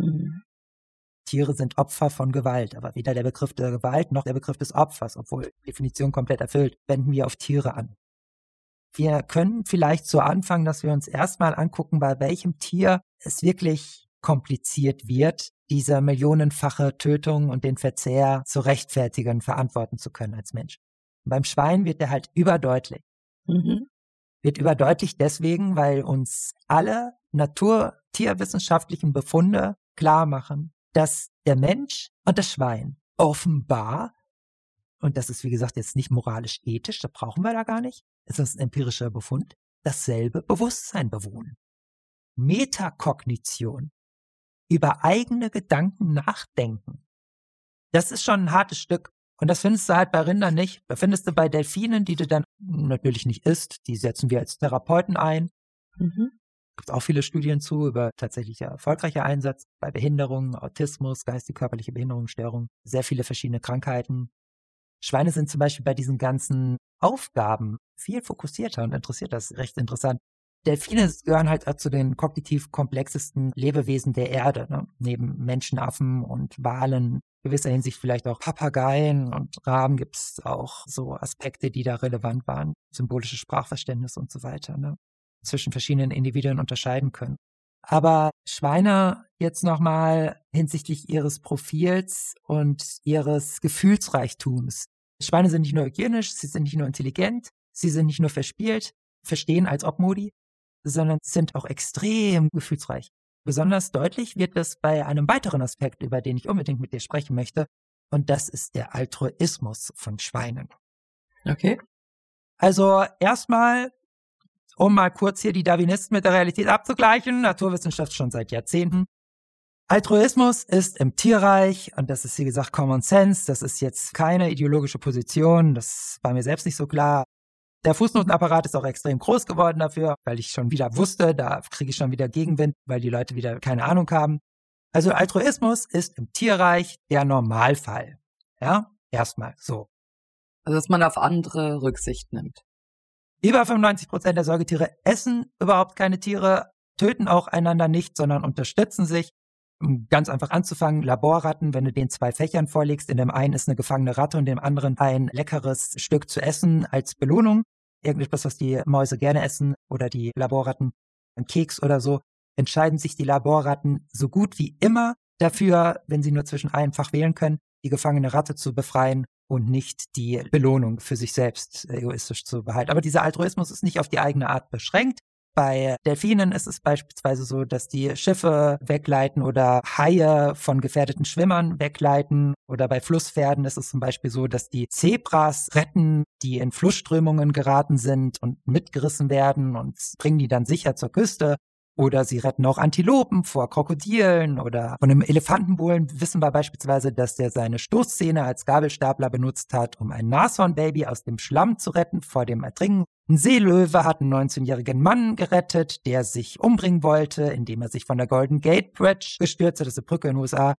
A: Mhm. Tiere sind Opfer von Gewalt, aber weder der Begriff der Gewalt noch der Begriff des Opfers, obwohl Definition komplett erfüllt, wenden wir auf Tiere an. Wir können vielleicht so anfangen, dass wir uns erstmal angucken, bei welchem Tier es wirklich kompliziert wird, diese millionenfache Tötung und den Verzehr zu rechtfertigen, verantworten zu können als Mensch. Und beim Schwein wird der halt überdeutlich. Mhm. Wird überdeutlich deswegen, weil uns alle naturtierwissenschaftlichen Befunde klar machen, dass der Mensch und das Schwein offenbar, und das ist wie gesagt jetzt nicht moralisch ethisch, das brauchen wir da gar nicht, es ist ein empirischer Befund, dasselbe Bewusstsein bewohnen. Metakognition, über eigene Gedanken nachdenken. Das ist schon ein hartes Stück. Und das findest du halt bei Rindern nicht. Da findest du bei Delfinen, die du dann natürlich nicht isst. Die setzen wir als Therapeuten ein. Mhm. Gibt auch viele Studien zu über tatsächlich erfolgreicher Einsatz bei Behinderungen, Autismus, geistig körperliche Behinderungsstörungen, sehr viele verschiedene Krankheiten. Schweine sind zum Beispiel bei diesen ganzen Aufgaben viel fokussierter und interessiert das recht interessant. Delfine gehören halt zu den kognitiv komplexesten Lebewesen der Erde, ne? neben Menschenaffen und Walen, gewisser Hinsicht vielleicht auch Papageien und Raben gibt es auch so Aspekte, die da relevant waren, symbolisches Sprachverständnis und so weiter, ne? Zwischen verschiedenen Individuen unterscheiden können. Aber Schweine jetzt nochmal hinsichtlich ihres Profils und ihres Gefühlsreichtums. Schweine sind nicht nur hygienisch, sie sind nicht nur intelligent, sie sind nicht nur verspielt, verstehen als Obmodi, sondern sind auch extrem gefühlsreich. Besonders deutlich wird das bei einem weiteren Aspekt, über den ich unbedingt mit dir sprechen möchte, und das ist der Altruismus von Schweinen.
B: Okay.
A: Also erstmal, um mal kurz hier die Darwinisten mit der Realität abzugleichen, Naturwissenschaft schon seit Jahrzehnten. Altruismus ist im Tierreich, und das ist wie gesagt Common Sense, das ist jetzt keine ideologische Position, das war mir selbst nicht so klar, der Fußnotenapparat ist auch extrem groß geworden dafür, weil ich schon wieder wusste, da kriege ich schon wieder Gegenwind, weil die Leute wieder keine Ahnung haben. Also Altruismus ist im Tierreich der Normalfall. Ja, erstmal so.
B: Also dass man auf andere Rücksicht nimmt.
A: Über 95 Prozent der Säugetiere essen überhaupt keine Tiere, töten auch einander nicht, sondern unterstützen sich. Um ganz einfach anzufangen, Laborratten, wenn du den zwei Fächern vorlegst, in dem einen ist eine gefangene Ratte und dem anderen ein leckeres Stück zu essen als Belohnung, irgendetwas, was die Mäuse gerne essen oder die Laborratten, ein Keks oder so, entscheiden sich die Laborratten so gut wie immer dafür, wenn sie nur zwischen einfach wählen können, die gefangene Ratte zu befreien und nicht die Belohnung für sich selbst egoistisch zu behalten. Aber dieser Altruismus ist nicht auf die eigene Art beschränkt. Bei Delfinen ist es beispielsweise so, dass die Schiffe wegleiten oder Haie von gefährdeten Schwimmern wegleiten. Oder bei Flusspferden ist es zum Beispiel so, dass die Zebras retten, die in Flussströmungen geraten sind und mitgerissen werden und bringen die dann sicher zur Küste. Oder sie retten auch Antilopen vor Krokodilen oder von einem Elefantenbullen. Wissen wir beispielsweise, dass der seine Stoßzähne als Gabelstapler benutzt hat, um ein Nashornbaby aus dem Schlamm zu retten vor dem Ertrinken. Ein Seelöwe hat einen 19-jährigen Mann gerettet, der sich umbringen wollte, indem er sich von der Golden Gate Bridge gestürzt hat, das ist eine Brücke in den USA,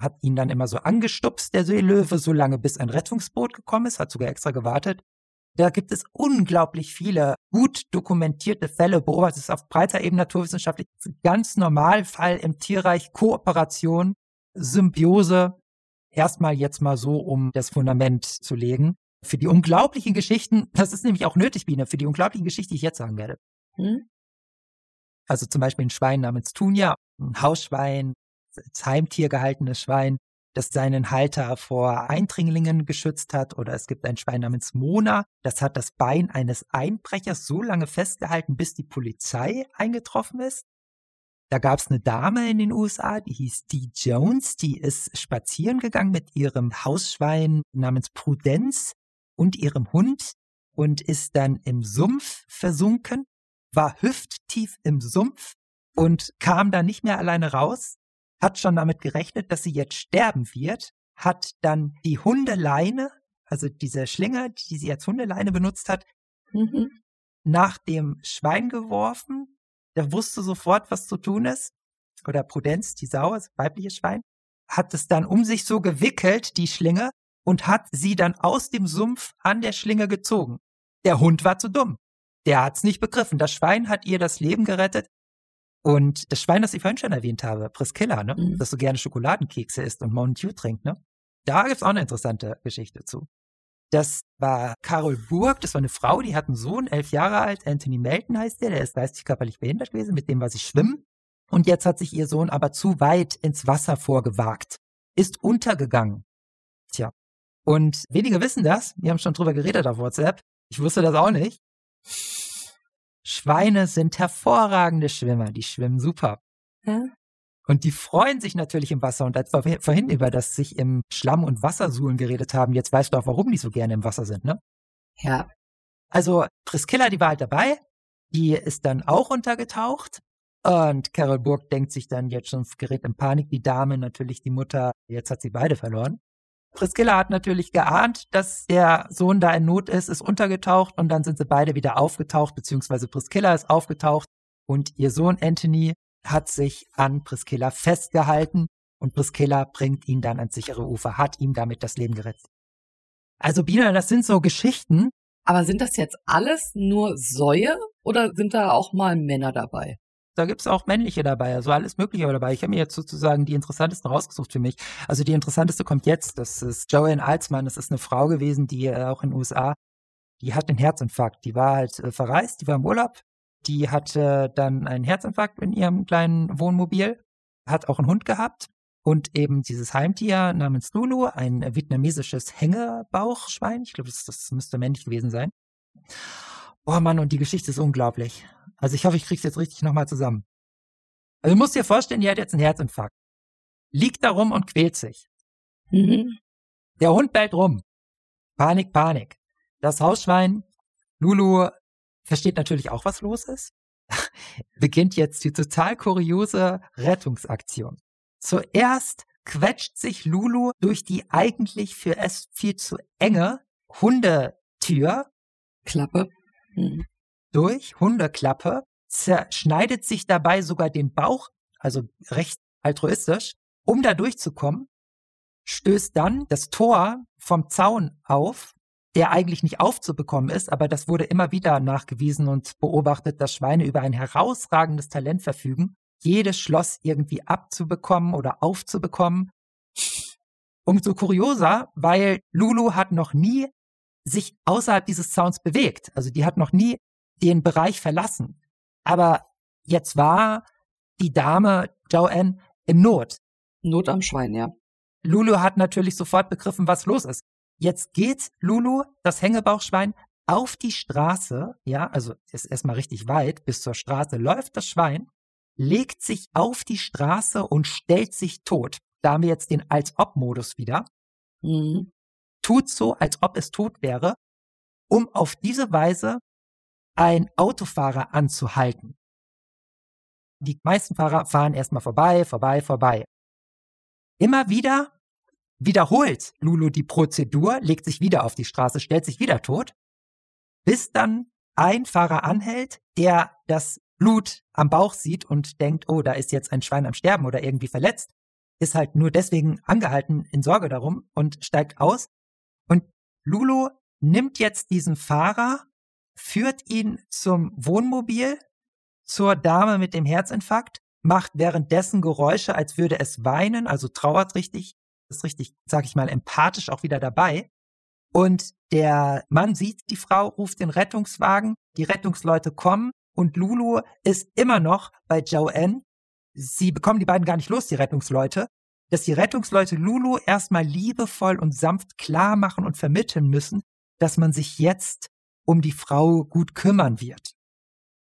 A: hat ihn dann immer so angestupst, der Seelöwe, so lange bis ein Rettungsboot gekommen ist, hat sogar extra gewartet. Da gibt es unglaublich viele gut dokumentierte Fälle, beobachtet es auf breiter Ebene naturwissenschaftlich, ganz normal Fall im Tierreich, Kooperation, Symbiose, erstmal jetzt mal so, um das Fundament zu legen für die unglaublichen Geschichten, das ist nämlich auch nötig, Biene, für die unglaublichen Geschichten, die ich jetzt sagen werde. Hm? Also zum Beispiel ein Schwein namens Tunja, ein Hausschwein, als Heimtier gehaltenes Schwein, das seinen Halter vor Eindringlingen geschützt hat. Oder es gibt ein Schwein namens Mona, das hat das Bein eines Einbrechers so lange festgehalten, bis die Polizei eingetroffen ist. Da gab es eine Dame in den USA, die hieß Dee Jones, die ist spazieren gegangen mit ihrem Hausschwein namens Prudence und ihrem Hund und ist dann im Sumpf versunken, war hüfttief im Sumpf und kam dann nicht mehr alleine raus, hat schon damit gerechnet, dass sie jetzt sterben wird, hat dann die Hundeleine, also diese Schlinge, die sie als Hundeleine benutzt hat, mhm. nach dem Schwein geworfen. Der wusste sofort, was zu tun ist. Oder Prudenz, die Sau, das weibliche Schwein, hat es dann um sich so gewickelt, die Schlinge, und hat sie dann aus dem Sumpf an der Schlinge gezogen. Der Hund war zu dumm. Der hat's nicht begriffen. Das Schwein hat ihr das Leben gerettet. Und das Schwein, das ich vorhin schon erwähnt habe, Priscilla, ne? Mhm. das so gerne Schokoladenkekse isst und Mountain Dew trinkt, ne? Da gibt's auch eine interessante Geschichte zu. Das war Carol Burg, das war eine Frau, die hat einen Sohn, elf Jahre alt, Anthony Melton heißt der, der ist geistig körperlich behindert gewesen, mit dem war sie schwimmen. Und jetzt hat sich ihr Sohn aber zu weit ins Wasser vorgewagt, ist untergegangen. Tja. Und wenige wissen das, wir haben schon drüber geredet auf WhatsApp, ich wusste das auch nicht. Schweine sind hervorragende Schwimmer, die schwimmen super. Ja. Und die freuen sich natürlich im Wasser. Und als wir vorhin über das sich im Schlamm und Wassersuhlen geredet haben, jetzt weißt du auch, warum die so gerne im Wasser sind, ne?
B: Ja.
A: Also Priskilla, die war halt dabei. Die ist dann auch untergetaucht. Und Carol Burg denkt sich dann jetzt schon, gerät in Panik, die Dame, natürlich die Mutter, jetzt hat sie beide verloren. Priscilla hat natürlich geahnt, dass der Sohn da in Not ist, ist untergetaucht und dann sind sie beide wieder aufgetaucht, beziehungsweise Priscilla ist aufgetaucht und ihr Sohn Anthony hat sich an Priscilla festgehalten und Priscilla bringt ihn dann ans sichere Ufer, hat ihm damit das Leben gerettet. Also Bina, das sind so Geschichten.
B: Aber sind das jetzt alles nur Säue oder sind da auch mal Männer dabei?
A: Da gibt's auch männliche dabei, also alles Mögliche dabei. Ich habe mir jetzt sozusagen die interessantesten rausgesucht für mich. Also die interessanteste kommt jetzt. Das ist Joanne Alsmann. Das ist eine Frau gewesen, die äh, auch in den USA, die hat einen Herzinfarkt. Die war halt äh, verreist, die war im Urlaub. Die hatte dann einen Herzinfarkt in ihrem kleinen Wohnmobil, hat auch einen Hund gehabt und eben dieses Heimtier namens Lulu, ein vietnamesisches Hängebauchschwein. Ich glaube, das, das müsste männlich gewesen sein. Oh Mann, und die Geschichte ist unglaublich. Also ich hoffe, ich krieg's jetzt richtig nochmal zusammen. Also du musst dir vorstellen, die hat jetzt einen Herzinfarkt. Liegt da rum und quält sich. Mhm. Der Hund bellt rum. Panik, Panik. Das Hausschwein, Lulu, versteht natürlich auch, was los ist. Beginnt jetzt die total kuriose Rettungsaktion. Zuerst quetscht sich Lulu durch die eigentlich für es viel zu enge Hundetür.
B: Klappe.
A: Mhm durch, Hundeklappe, zerschneidet sich dabei sogar den Bauch, also recht altruistisch, um da durchzukommen, stößt dann das Tor vom Zaun auf, der eigentlich nicht aufzubekommen ist, aber das wurde immer wieder nachgewiesen und beobachtet, dass Schweine über ein herausragendes Talent verfügen, jedes Schloss irgendwie abzubekommen oder aufzubekommen. Umso kurioser, weil Lulu hat noch nie sich außerhalb dieses Zauns bewegt. Also die hat noch nie den Bereich verlassen. Aber jetzt war die Dame Joanne in Not.
B: Not am Schwein, ja.
A: Lulu hat natürlich sofort begriffen, was los ist. Jetzt geht Lulu, das Hängebauchschwein, auf die Straße, ja, also ist erstmal richtig weit, bis zur Straße läuft das Schwein, legt sich auf die Straße und stellt sich tot. Da haben wir jetzt den Als-Ob-Modus wieder. Mhm. Tut so, als ob es tot wäre, um auf diese Weise ein Autofahrer anzuhalten. Die meisten Fahrer fahren erstmal vorbei, vorbei, vorbei. Immer wieder wiederholt Lulu die Prozedur, legt sich wieder auf die Straße, stellt sich wieder tot, bis dann ein Fahrer anhält, der das Blut am Bauch sieht und denkt, oh, da ist jetzt ein Schwein am Sterben oder irgendwie verletzt, ist halt nur deswegen angehalten in Sorge darum und steigt aus. Und Lulu nimmt jetzt diesen Fahrer führt ihn zum Wohnmobil, zur Dame mit dem Herzinfarkt, macht währenddessen Geräusche, als würde es weinen, also trauert richtig, ist richtig, sag ich mal, empathisch auch wieder dabei. Und der Mann sieht die Frau, ruft den Rettungswagen, die Rettungsleute kommen und Lulu ist immer noch bei Joanne. Sie bekommen die beiden gar nicht los, die Rettungsleute, dass die Rettungsleute Lulu erstmal liebevoll und sanft klar machen und vermitteln müssen, dass man sich jetzt um die Frau gut kümmern wird.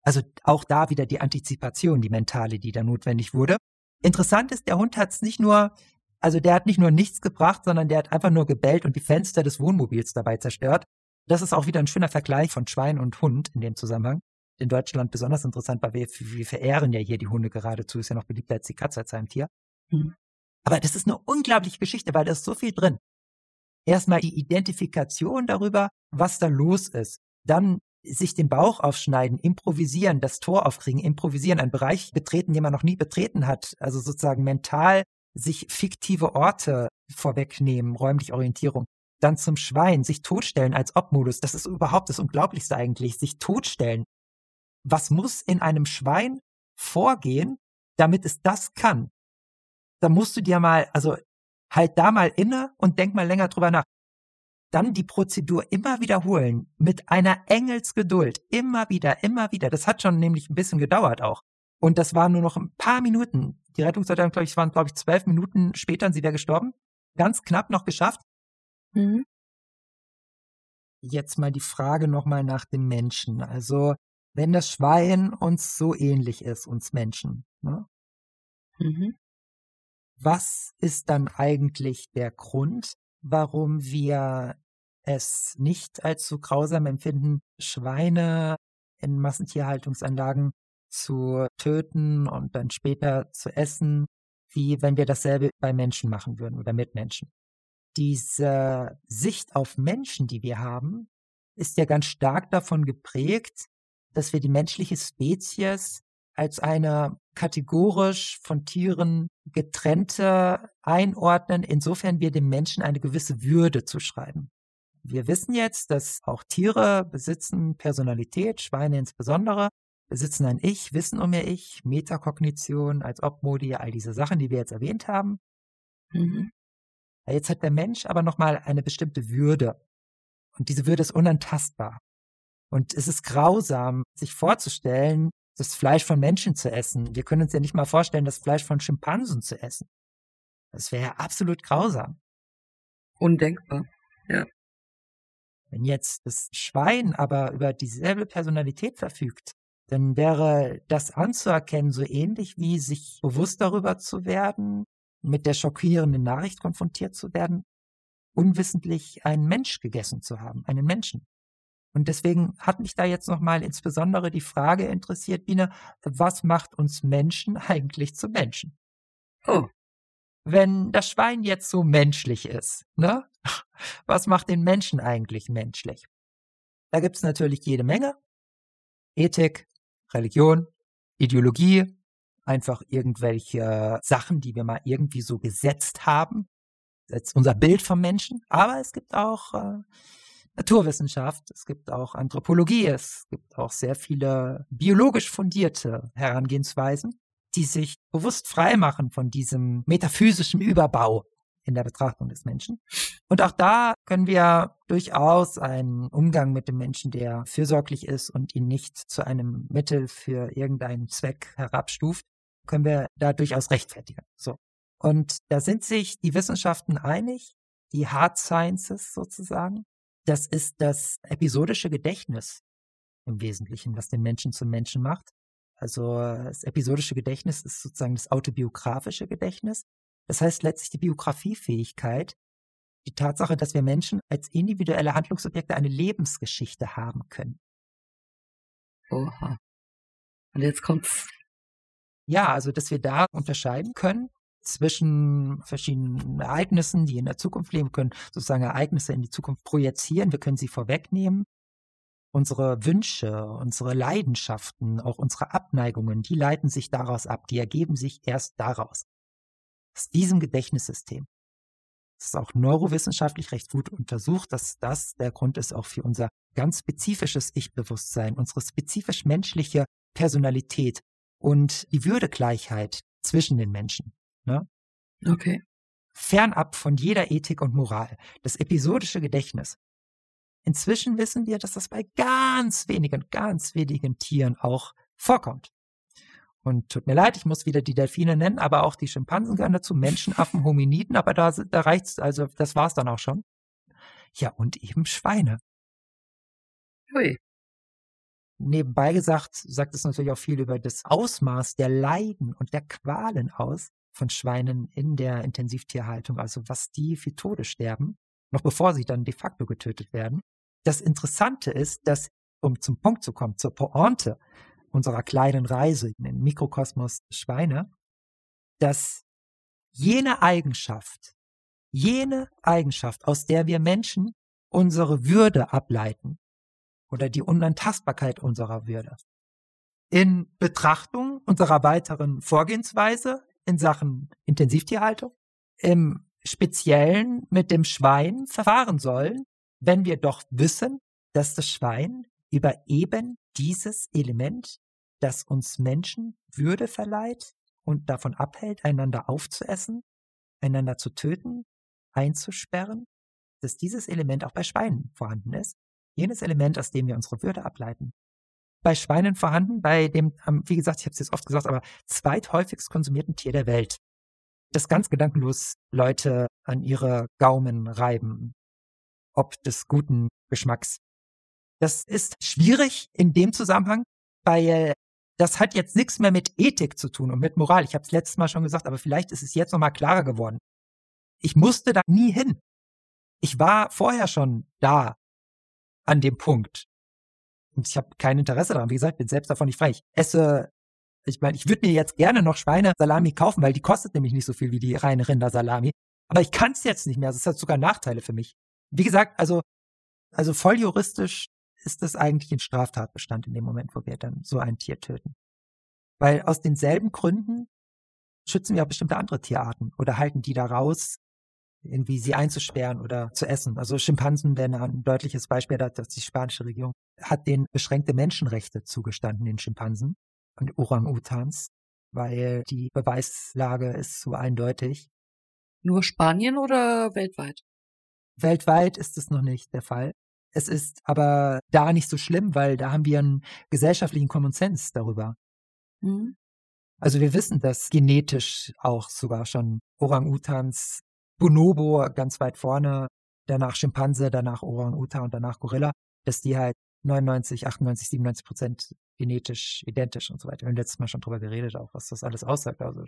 A: Also auch da wieder die Antizipation, die mentale, die da notwendig wurde. Interessant ist, der Hund hat es nicht nur, also der hat nicht nur nichts gebracht, sondern der hat einfach nur gebellt und die Fenster des Wohnmobils dabei zerstört. Das ist auch wieder ein schöner Vergleich von Schwein und Hund in dem Zusammenhang. In Deutschland besonders interessant, weil wir, wir verehren ja hier die Hunde geradezu, ist ja noch beliebter als die Katze als Heimtier. Mhm. Aber das ist eine unglaubliche Geschichte, weil da ist so viel drin. Erstmal die Identifikation darüber, was da los ist dann sich den Bauch aufschneiden, improvisieren, das Tor aufkriegen, improvisieren, einen Bereich betreten, den man noch nie betreten hat, also sozusagen mental sich fiktive Orte vorwegnehmen, räumlich Orientierung. dann zum Schwein, sich totstellen als Obmodus, das ist überhaupt das Unglaublichste eigentlich, sich totstellen. Was muss in einem Schwein vorgehen, damit es das kann? Da musst du dir mal, also halt da mal inne und denk mal länger drüber nach. Dann die Prozedur immer wiederholen, mit einer Engelsgeduld, immer wieder, immer wieder. Das hat schon nämlich ein bisschen gedauert auch. Und das waren nur noch ein paar Minuten. Die Rettungsleute, glaube ich, waren, glaube ich, zwölf Minuten später, und sie wäre gestorben. Ganz knapp noch geschafft. Mhm. Jetzt mal die Frage nochmal nach dem Menschen. Also, wenn das Schwein uns so ähnlich ist, uns Menschen, ne? Mhm. Was ist dann eigentlich der Grund, warum wir es nicht als so grausam empfinden, Schweine in Massentierhaltungsanlagen zu töten und dann später zu essen, wie wenn wir dasselbe bei Menschen machen würden oder mit Menschen. Diese Sicht auf Menschen, die wir haben, ist ja ganz stark davon geprägt, dass wir die menschliche Spezies als eine kategorisch von Tieren getrennte einordnen, insofern wir dem Menschen eine gewisse Würde zuschreiben. Wir wissen jetzt, dass auch Tiere besitzen Personalität, Schweine insbesondere, besitzen ein Ich, Wissen um ihr Ich, Metakognition als Obmodi, all diese Sachen, die wir jetzt erwähnt haben. Mhm. Jetzt hat der Mensch aber nochmal eine bestimmte Würde. Und diese Würde ist unantastbar. Und es ist grausam, sich vorzustellen, das Fleisch von Menschen zu essen. Wir können uns ja nicht mal vorstellen, das Fleisch von Schimpansen zu essen. Das wäre ja absolut grausam.
B: Undenkbar, ja.
A: Wenn jetzt das Schwein aber über dieselbe Personalität verfügt, dann wäre das anzuerkennen so ähnlich wie sich bewusst darüber zu werden, mit der schockierenden Nachricht konfrontiert zu werden, unwissentlich einen Mensch gegessen zu haben, einen Menschen. Und deswegen hat mich da jetzt nochmal insbesondere die Frage interessiert, Biene, was macht uns Menschen eigentlich zu Menschen? Oh. Wenn das Schwein jetzt so menschlich ist, ne? Was macht den Menschen eigentlich menschlich? Da gibt's natürlich jede Menge. Ethik, Religion, Ideologie, einfach irgendwelche Sachen, die wir mal irgendwie so gesetzt haben. Das ist unser Bild vom Menschen. Aber es gibt auch äh, Naturwissenschaft, es gibt auch Anthropologie, es gibt auch sehr viele biologisch fundierte Herangehensweisen, die sich bewusst frei machen von diesem metaphysischen Überbau in der Betrachtung des Menschen. Und auch da können wir durchaus einen Umgang mit dem Menschen, der fürsorglich ist und ihn nicht zu einem Mittel für irgendeinen Zweck herabstuft, können wir da durchaus rechtfertigen. So. Und da sind sich die Wissenschaften einig, die Hard Sciences sozusagen, das ist das episodische Gedächtnis im Wesentlichen, was den Menschen zum Menschen macht. Also das episodische Gedächtnis ist sozusagen das autobiografische Gedächtnis. Das heißt letztlich die Biografiefähigkeit, die Tatsache, dass wir Menschen als individuelle Handlungsobjekte eine Lebensgeschichte haben können.
B: Oha. Und jetzt kommt's.
A: Ja, also dass wir da unterscheiden können zwischen verschiedenen Ereignissen, die in der Zukunft leben können, sozusagen Ereignisse in die Zukunft projizieren. Wir können sie vorwegnehmen. Unsere Wünsche, unsere Leidenschaften, auch unsere Abneigungen, die leiten sich daraus ab. Die ergeben sich erst daraus. Aus diesem Gedächtnissystem. Das ist auch neurowissenschaftlich recht gut untersucht, dass das der Grund ist auch für unser ganz spezifisches Ich-Bewusstsein, unsere spezifisch menschliche Personalität und die Würdegleichheit zwischen den Menschen. Ne?
B: Okay.
A: Fernab von jeder Ethik und Moral. Das episodische Gedächtnis. Inzwischen wissen wir, dass das bei ganz wenigen, ganz wenigen Tieren auch vorkommt. Und tut mir leid, ich muss wieder die Delfine nennen, aber auch die Schimpansen gehören dazu, Menschenaffen, Hominiden, aber da, da reicht's, also das war's dann auch schon. Ja, und eben Schweine.
B: Hui.
A: Nebenbei gesagt, sagt es natürlich auch viel über das Ausmaß der Leiden und der Qualen aus, von Schweinen in der Intensivtierhaltung, also was die für Tode sterben, noch bevor sie dann de facto getötet werden. Das Interessante ist, dass, um zum Punkt zu kommen, zur Pointe unserer kleinen Reise in den Mikrokosmos Schweine, dass jene Eigenschaft, jene Eigenschaft, aus der wir Menschen unsere Würde ableiten oder die Unantastbarkeit unserer Würde, in Betrachtung unserer weiteren Vorgehensweise in Sachen Intensivtierhaltung, im Speziellen mit dem Schwein verfahren sollen, wenn wir doch wissen, dass das Schwein über eben dieses Element, das uns Menschen Würde verleiht und davon abhält, einander aufzuessen, einander zu töten, einzusperren, dass dieses Element auch bei Schweinen vorhanden ist. Jenes Element, aus dem wir unsere Würde ableiten. Bei Schweinen vorhanden, bei dem, wie gesagt, ich habe es jetzt oft gesagt, aber zweithäufigst konsumierten Tier der Welt. Das ganz gedankenlos Leute an ihre Gaumen reiben, ob des guten Geschmacks. Das ist schwierig in dem Zusammenhang, weil das hat jetzt nichts mehr mit Ethik zu tun und mit Moral. Ich habe es letztes Mal schon gesagt, aber vielleicht ist es jetzt noch mal klarer geworden. Ich musste da nie hin. Ich war vorher schon da an dem Punkt. Und ich habe kein Interesse daran. Wie gesagt, bin selbst davon nicht frei. Ich esse, ich meine, ich würde mir jetzt gerne noch Schweinesalami kaufen, weil die kostet nämlich nicht so viel wie die reine Rindersalami. Aber ich kann es jetzt nicht mehr. Das hat sogar Nachteile für mich. Wie gesagt, also, also voll juristisch ist das eigentlich ein Straftatbestand in dem Moment, wo wir dann so ein Tier töten. Weil aus denselben Gründen schützen wir auch bestimmte andere Tierarten oder halten die da raus, irgendwie sie einzusperren oder zu essen. Also Schimpansen wären ein deutliches Beispiel, dass die spanische Regierung hat den beschränkte Menschenrechte zugestanden, den Schimpansen und Orang-Utans, weil die Beweislage ist so eindeutig.
B: Nur Spanien oder weltweit?
A: Weltweit ist es noch nicht der Fall. Es ist aber da nicht so schlimm, weil da haben wir einen gesellschaftlichen Common Sense darüber. Mhm. Also wir wissen, dass genetisch auch sogar schon Orang-Utans Bonobo ganz weit vorne, danach Schimpanse, danach Orang-Utan und danach Gorilla, dass die halt 99, 98, 97 Prozent genetisch identisch und so weiter. Wir haben letztes Mal schon drüber geredet, auch was das alles aussagt. Also,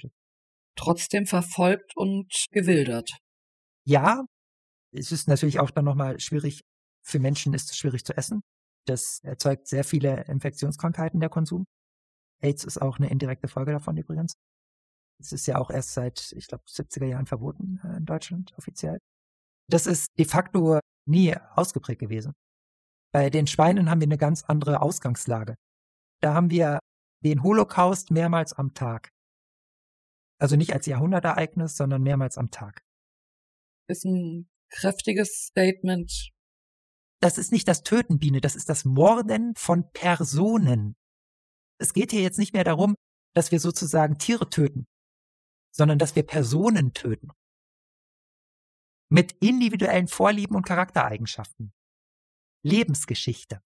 B: Trotzdem verfolgt und gewildert.
A: Ja, es ist natürlich auch dann nochmal schwierig, für Menschen ist es schwierig zu essen. Das erzeugt sehr viele Infektionskrankheiten, der Konsum. AIDS ist auch eine indirekte Folge davon übrigens. Es ist ja auch erst seit, ich glaube, 70er Jahren verboten äh, in Deutschland offiziell. Das ist de facto nie ausgeprägt gewesen. Bei den Schweinen haben wir eine ganz andere Ausgangslage. Da haben wir den Holocaust mehrmals am Tag. Also nicht als Jahrhundertereignis, sondern mehrmals am Tag.
B: Ist ein kräftiges Statement.
A: Das ist nicht das Töten, Biene, das ist das Morden von Personen. Es geht hier jetzt nicht mehr darum, dass wir sozusagen Tiere töten sondern dass wir Personen töten. Mit individuellen Vorlieben und Charaktereigenschaften. Lebensgeschichte.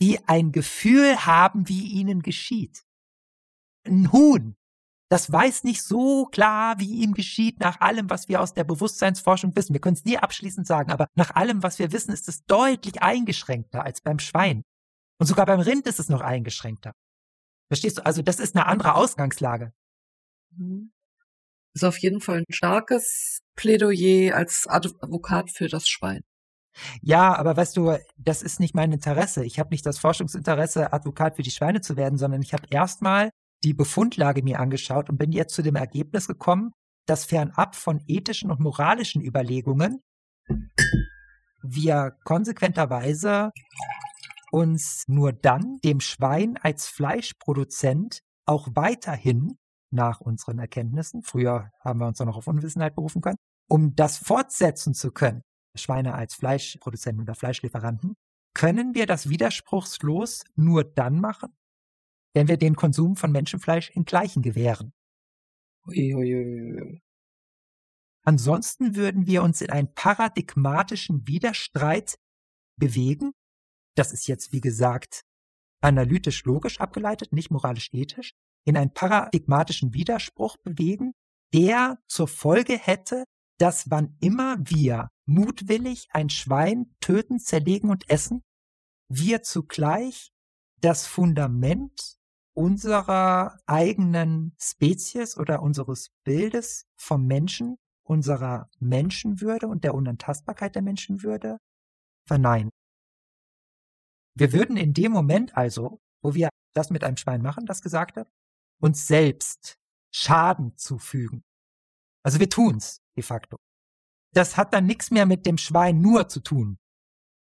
A: Die ein Gefühl haben, wie ihnen geschieht. Ein Huhn, das weiß nicht so klar, wie ihm geschieht, nach allem, was wir aus der Bewusstseinsforschung wissen. Wir können es nie abschließend sagen, aber nach allem, was wir wissen, ist es deutlich eingeschränkter als beim Schwein. Und sogar beim Rind ist es noch eingeschränkter. Verstehst du? Also das ist eine andere Ausgangslage.
B: Mhm ist auf jeden Fall ein starkes Plädoyer als Advokat für das Schwein.
A: Ja, aber weißt du, das ist nicht mein Interesse. Ich habe nicht das Forschungsinteresse, Advokat für die Schweine zu werden, sondern ich habe erstmal die Befundlage mir angeschaut und bin jetzt zu dem Ergebnis gekommen, dass fernab von ethischen und moralischen Überlegungen wir konsequenterweise uns nur dann dem Schwein als Fleischproduzent auch weiterhin nach unseren Erkenntnissen, früher haben wir uns auch noch auf Unwissenheit berufen können, um das fortsetzen zu können, Schweine als Fleischproduzenten oder Fleischlieferanten, können wir das widerspruchslos nur dann machen, wenn wir den Konsum von Menschenfleisch in Gleichen gewähren.
B: Uiuiui.
A: Ansonsten würden wir uns in einen paradigmatischen Widerstreit bewegen. Das ist jetzt, wie gesagt, analytisch logisch abgeleitet, nicht moralisch ethisch in einen paradigmatischen Widerspruch bewegen, der zur Folge hätte, dass wann immer wir mutwillig ein Schwein töten, zerlegen und essen, wir zugleich das Fundament unserer eigenen Spezies oder unseres Bildes vom Menschen, unserer Menschenwürde und der Unantastbarkeit der Menschenwürde verneinen. Wir würden in dem Moment also, wo wir das mit einem Schwein machen, das Gesagte, uns selbst Schaden zufügen. Also wir tun's de facto. Das hat dann nichts mehr mit dem Schwein nur zu tun,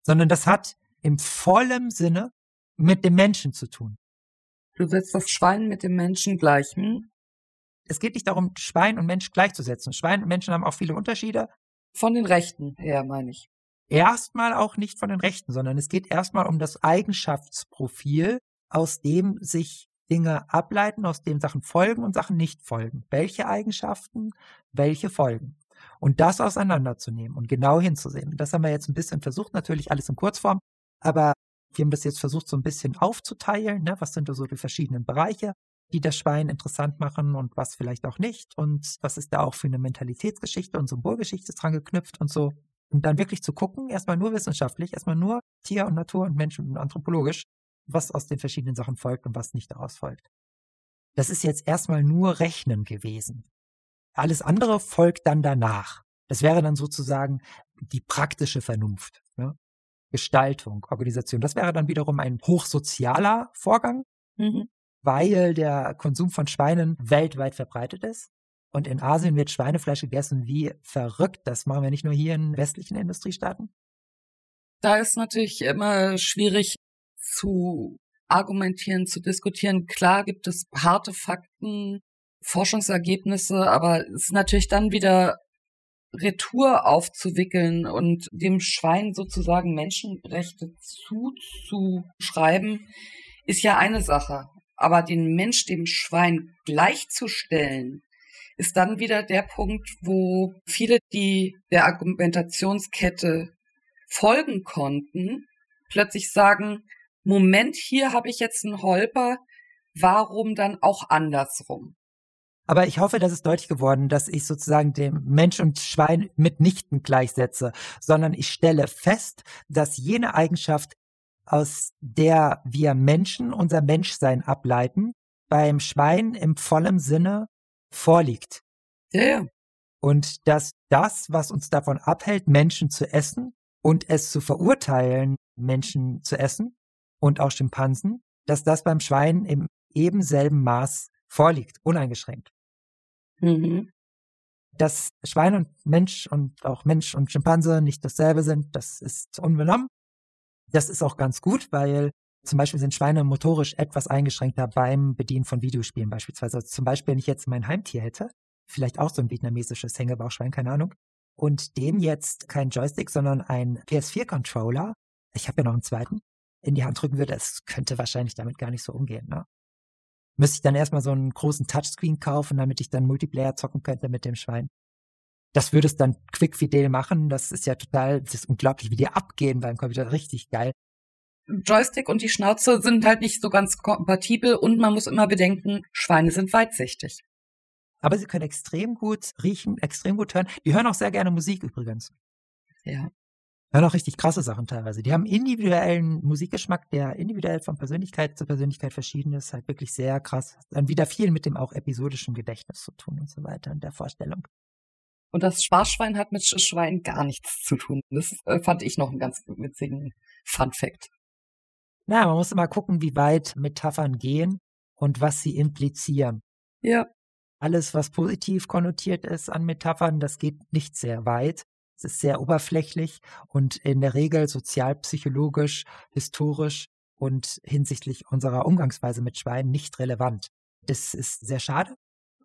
A: sondern das hat im vollen Sinne mit dem Menschen zu tun.
B: Du willst das Schwein mit dem Menschen gleichen?
A: Es geht nicht darum, Schwein und Mensch gleichzusetzen. Schwein und Menschen haben auch viele Unterschiede.
B: Von den Rechten her, meine ich.
A: Erstmal auch nicht von den Rechten, sondern es geht erstmal um das Eigenschaftsprofil, aus dem sich Dinge ableiten, aus dem Sachen folgen und Sachen nicht folgen. Welche Eigenschaften, welche folgen. Und das auseinanderzunehmen und genau hinzusehen. das haben wir jetzt ein bisschen versucht, natürlich alles in Kurzform, aber wir haben das jetzt versucht, so ein bisschen aufzuteilen. Ne? Was sind da so die verschiedenen Bereiche, die das Schwein interessant machen und was vielleicht auch nicht? Und was ist da auch für eine Mentalitätsgeschichte und Symbolgeschichte dran geknüpft und so? Und dann wirklich zu gucken, erstmal nur wissenschaftlich, erstmal nur Tier und Natur und Mensch und anthropologisch, was aus den verschiedenen Sachen folgt und was nicht daraus folgt. Das ist jetzt erstmal nur Rechnen gewesen. Alles andere folgt dann danach. Das wäre dann sozusagen die praktische Vernunft. Gestaltung, Organisation. Das wäre dann wiederum ein hochsozialer Vorgang, mhm. weil der Konsum von Schweinen weltweit verbreitet ist. Und in Asien wird Schweinefleisch gegessen wie verrückt. Das machen wir nicht nur hier in westlichen Industriestaaten.
B: Da ist natürlich immer schwierig zu argumentieren, zu diskutieren. Klar gibt es harte Fakten, Forschungsergebnisse, aber es ist natürlich dann wieder Retour aufzuwickeln und dem Schwein sozusagen Menschenrechte zuzuschreiben, ist ja eine Sache. Aber den Mensch dem Schwein gleichzustellen, ist dann wieder der Punkt, wo viele, die der Argumentationskette folgen konnten, plötzlich sagen, Moment, hier habe ich jetzt einen Holper, warum dann auch andersrum?
A: Aber ich hoffe, das ist deutlich geworden, dass ich sozusagen dem Mensch und Schwein mitnichten gleichsetze, sondern ich stelle fest, dass jene Eigenschaft, aus der wir Menschen unser Menschsein ableiten, beim Schwein im vollen Sinne vorliegt.
B: Ja.
A: Und dass das, was uns davon abhält, Menschen zu essen und es zu verurteilen, Menschen zu essen und auch Schimpansen, dass das beim Schwein im eben selben Maß vorliegt, uneingeschränkt. Mhm. Dass Schwein und Mensch und auch Mensch und Schimpanse nicht dasselbe sind, das ist unbenommen. Das ist auch ganz gut, weil zum Beispiel sind Schweine motorisch etwas eingeschränkter beim Bedienen von Videospielen beispielsweise. Also zum Beispiel, wenn ich jetzt mein Heimtier hätte, vielleicht auch so ein vietnamesisches Hängebauchschwein, keine Ahnung, und dem jetzt kein Joystick, sondern ein PS4-Controller, ich habe ja noch einen zweiten, in die Hand drücken würde, es könnte wahrscheinlich damit gar nicht so umgehen. Ne? Müsste ich dann erstmal so einen großen Touchscreen kaufen, damit ich dann Multiplayer zocken könnte mit dem Schwein. Das würde es dann quick fidel machen. Das ist ja total, das ist unglaublich, wie die abgehen beim Computer. Richtig geil.
B: Joystick und die Schnauze sind halt nicht so ganz kompatibel und man muss immer bedenken, Schweine sind weitsichtig.
A: Aber sie können extrem gut riechen, extrem gut hören. Die hören auch sehr gerne Musik übrigens.
B: Ja
A: hören auch richtig krasse Sachen teilweise. Die haben individuellen Musikgeschmack, der individuell von Persönlichkeit zu Persönlichkeit verschieden ist, halt wirklich sehr krass. Dann wieder viel mit dem auch episodischen Gedächtnis zu tun und so weiter in der Vorstellung.
B: Und das Sparschwein hat mit Schwein gar nichts zu tun. Das äh, fand ich noch einen ganz witzigen Fun Fact.
A: Na, man muss immer gucken, wie weit Metaphern gehen und was sie implizieren.
B: Ja.
A: Alles, was positiv konnotiert ist an Metaphern, das geht nicht sehr weit. Es ist sehr oberflächlich und in der Regel sozialpsychologisch, historisch und hinsichtlich unserer Umgangsweise mit Schweinen nicht relevant. Das ist sehr schade.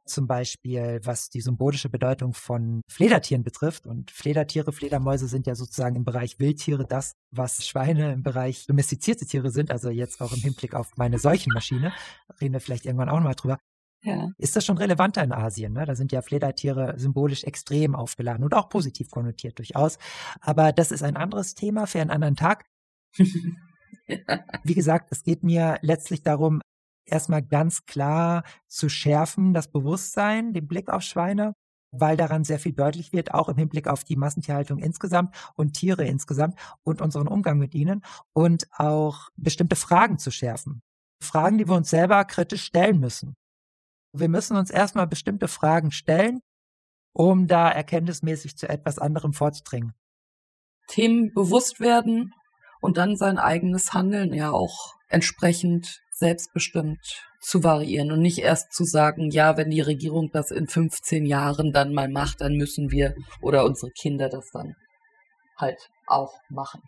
A: Zum Beispiel, was die symbolische Bedeutung von Fledertieren betrifft. Und Fledertiere, Fledermäuse sind ja sozusagen im Bereich Wildtiere das, was Schweine im Bereich domestizierte Tiere sind. Also jetzt auch im Hinblick auf meine Seuchenmaschine. Reden wir vielleicht irgendwann auch nochmal drüber ja. ist das schon relevanter in Asien. Ne? Da sind ja Fledertiere symbolisch extrem aufgeladen und auch positiv konnotiert durchaus. Aber das ist ein anderes Thema für einen anderen Tag. Wie gesagt, es geht mir letztlich darum, erstmal ganz klar zu schärfen, das Bewusstsein, den Blick auf Schweine, weil daran sehr viel deutlich wird, auch im Hinblick auf die Massentierhaltung insgesamt und Tiere insgesamt und unseren Umgang mit ihnen und auch bestimmte Fragen zu schärfen. Fragen, die wir uns selber kritisch stellen müssen. Wir müssen uns erstmal bestimmte Fragen stellen, um da erkenntnismäßig zu etwas anderem vorzudringen.
B: Themen bewusst werden und dann sein eigenes Handeln ja auch entsprechend selbstbestimmt zu variieren und nicht erst zu sagen, ja, wenn die Regierung das in 15 Jahren dann mal macht, dann müssen wir oder unsere Kinder das dann halt auch machen.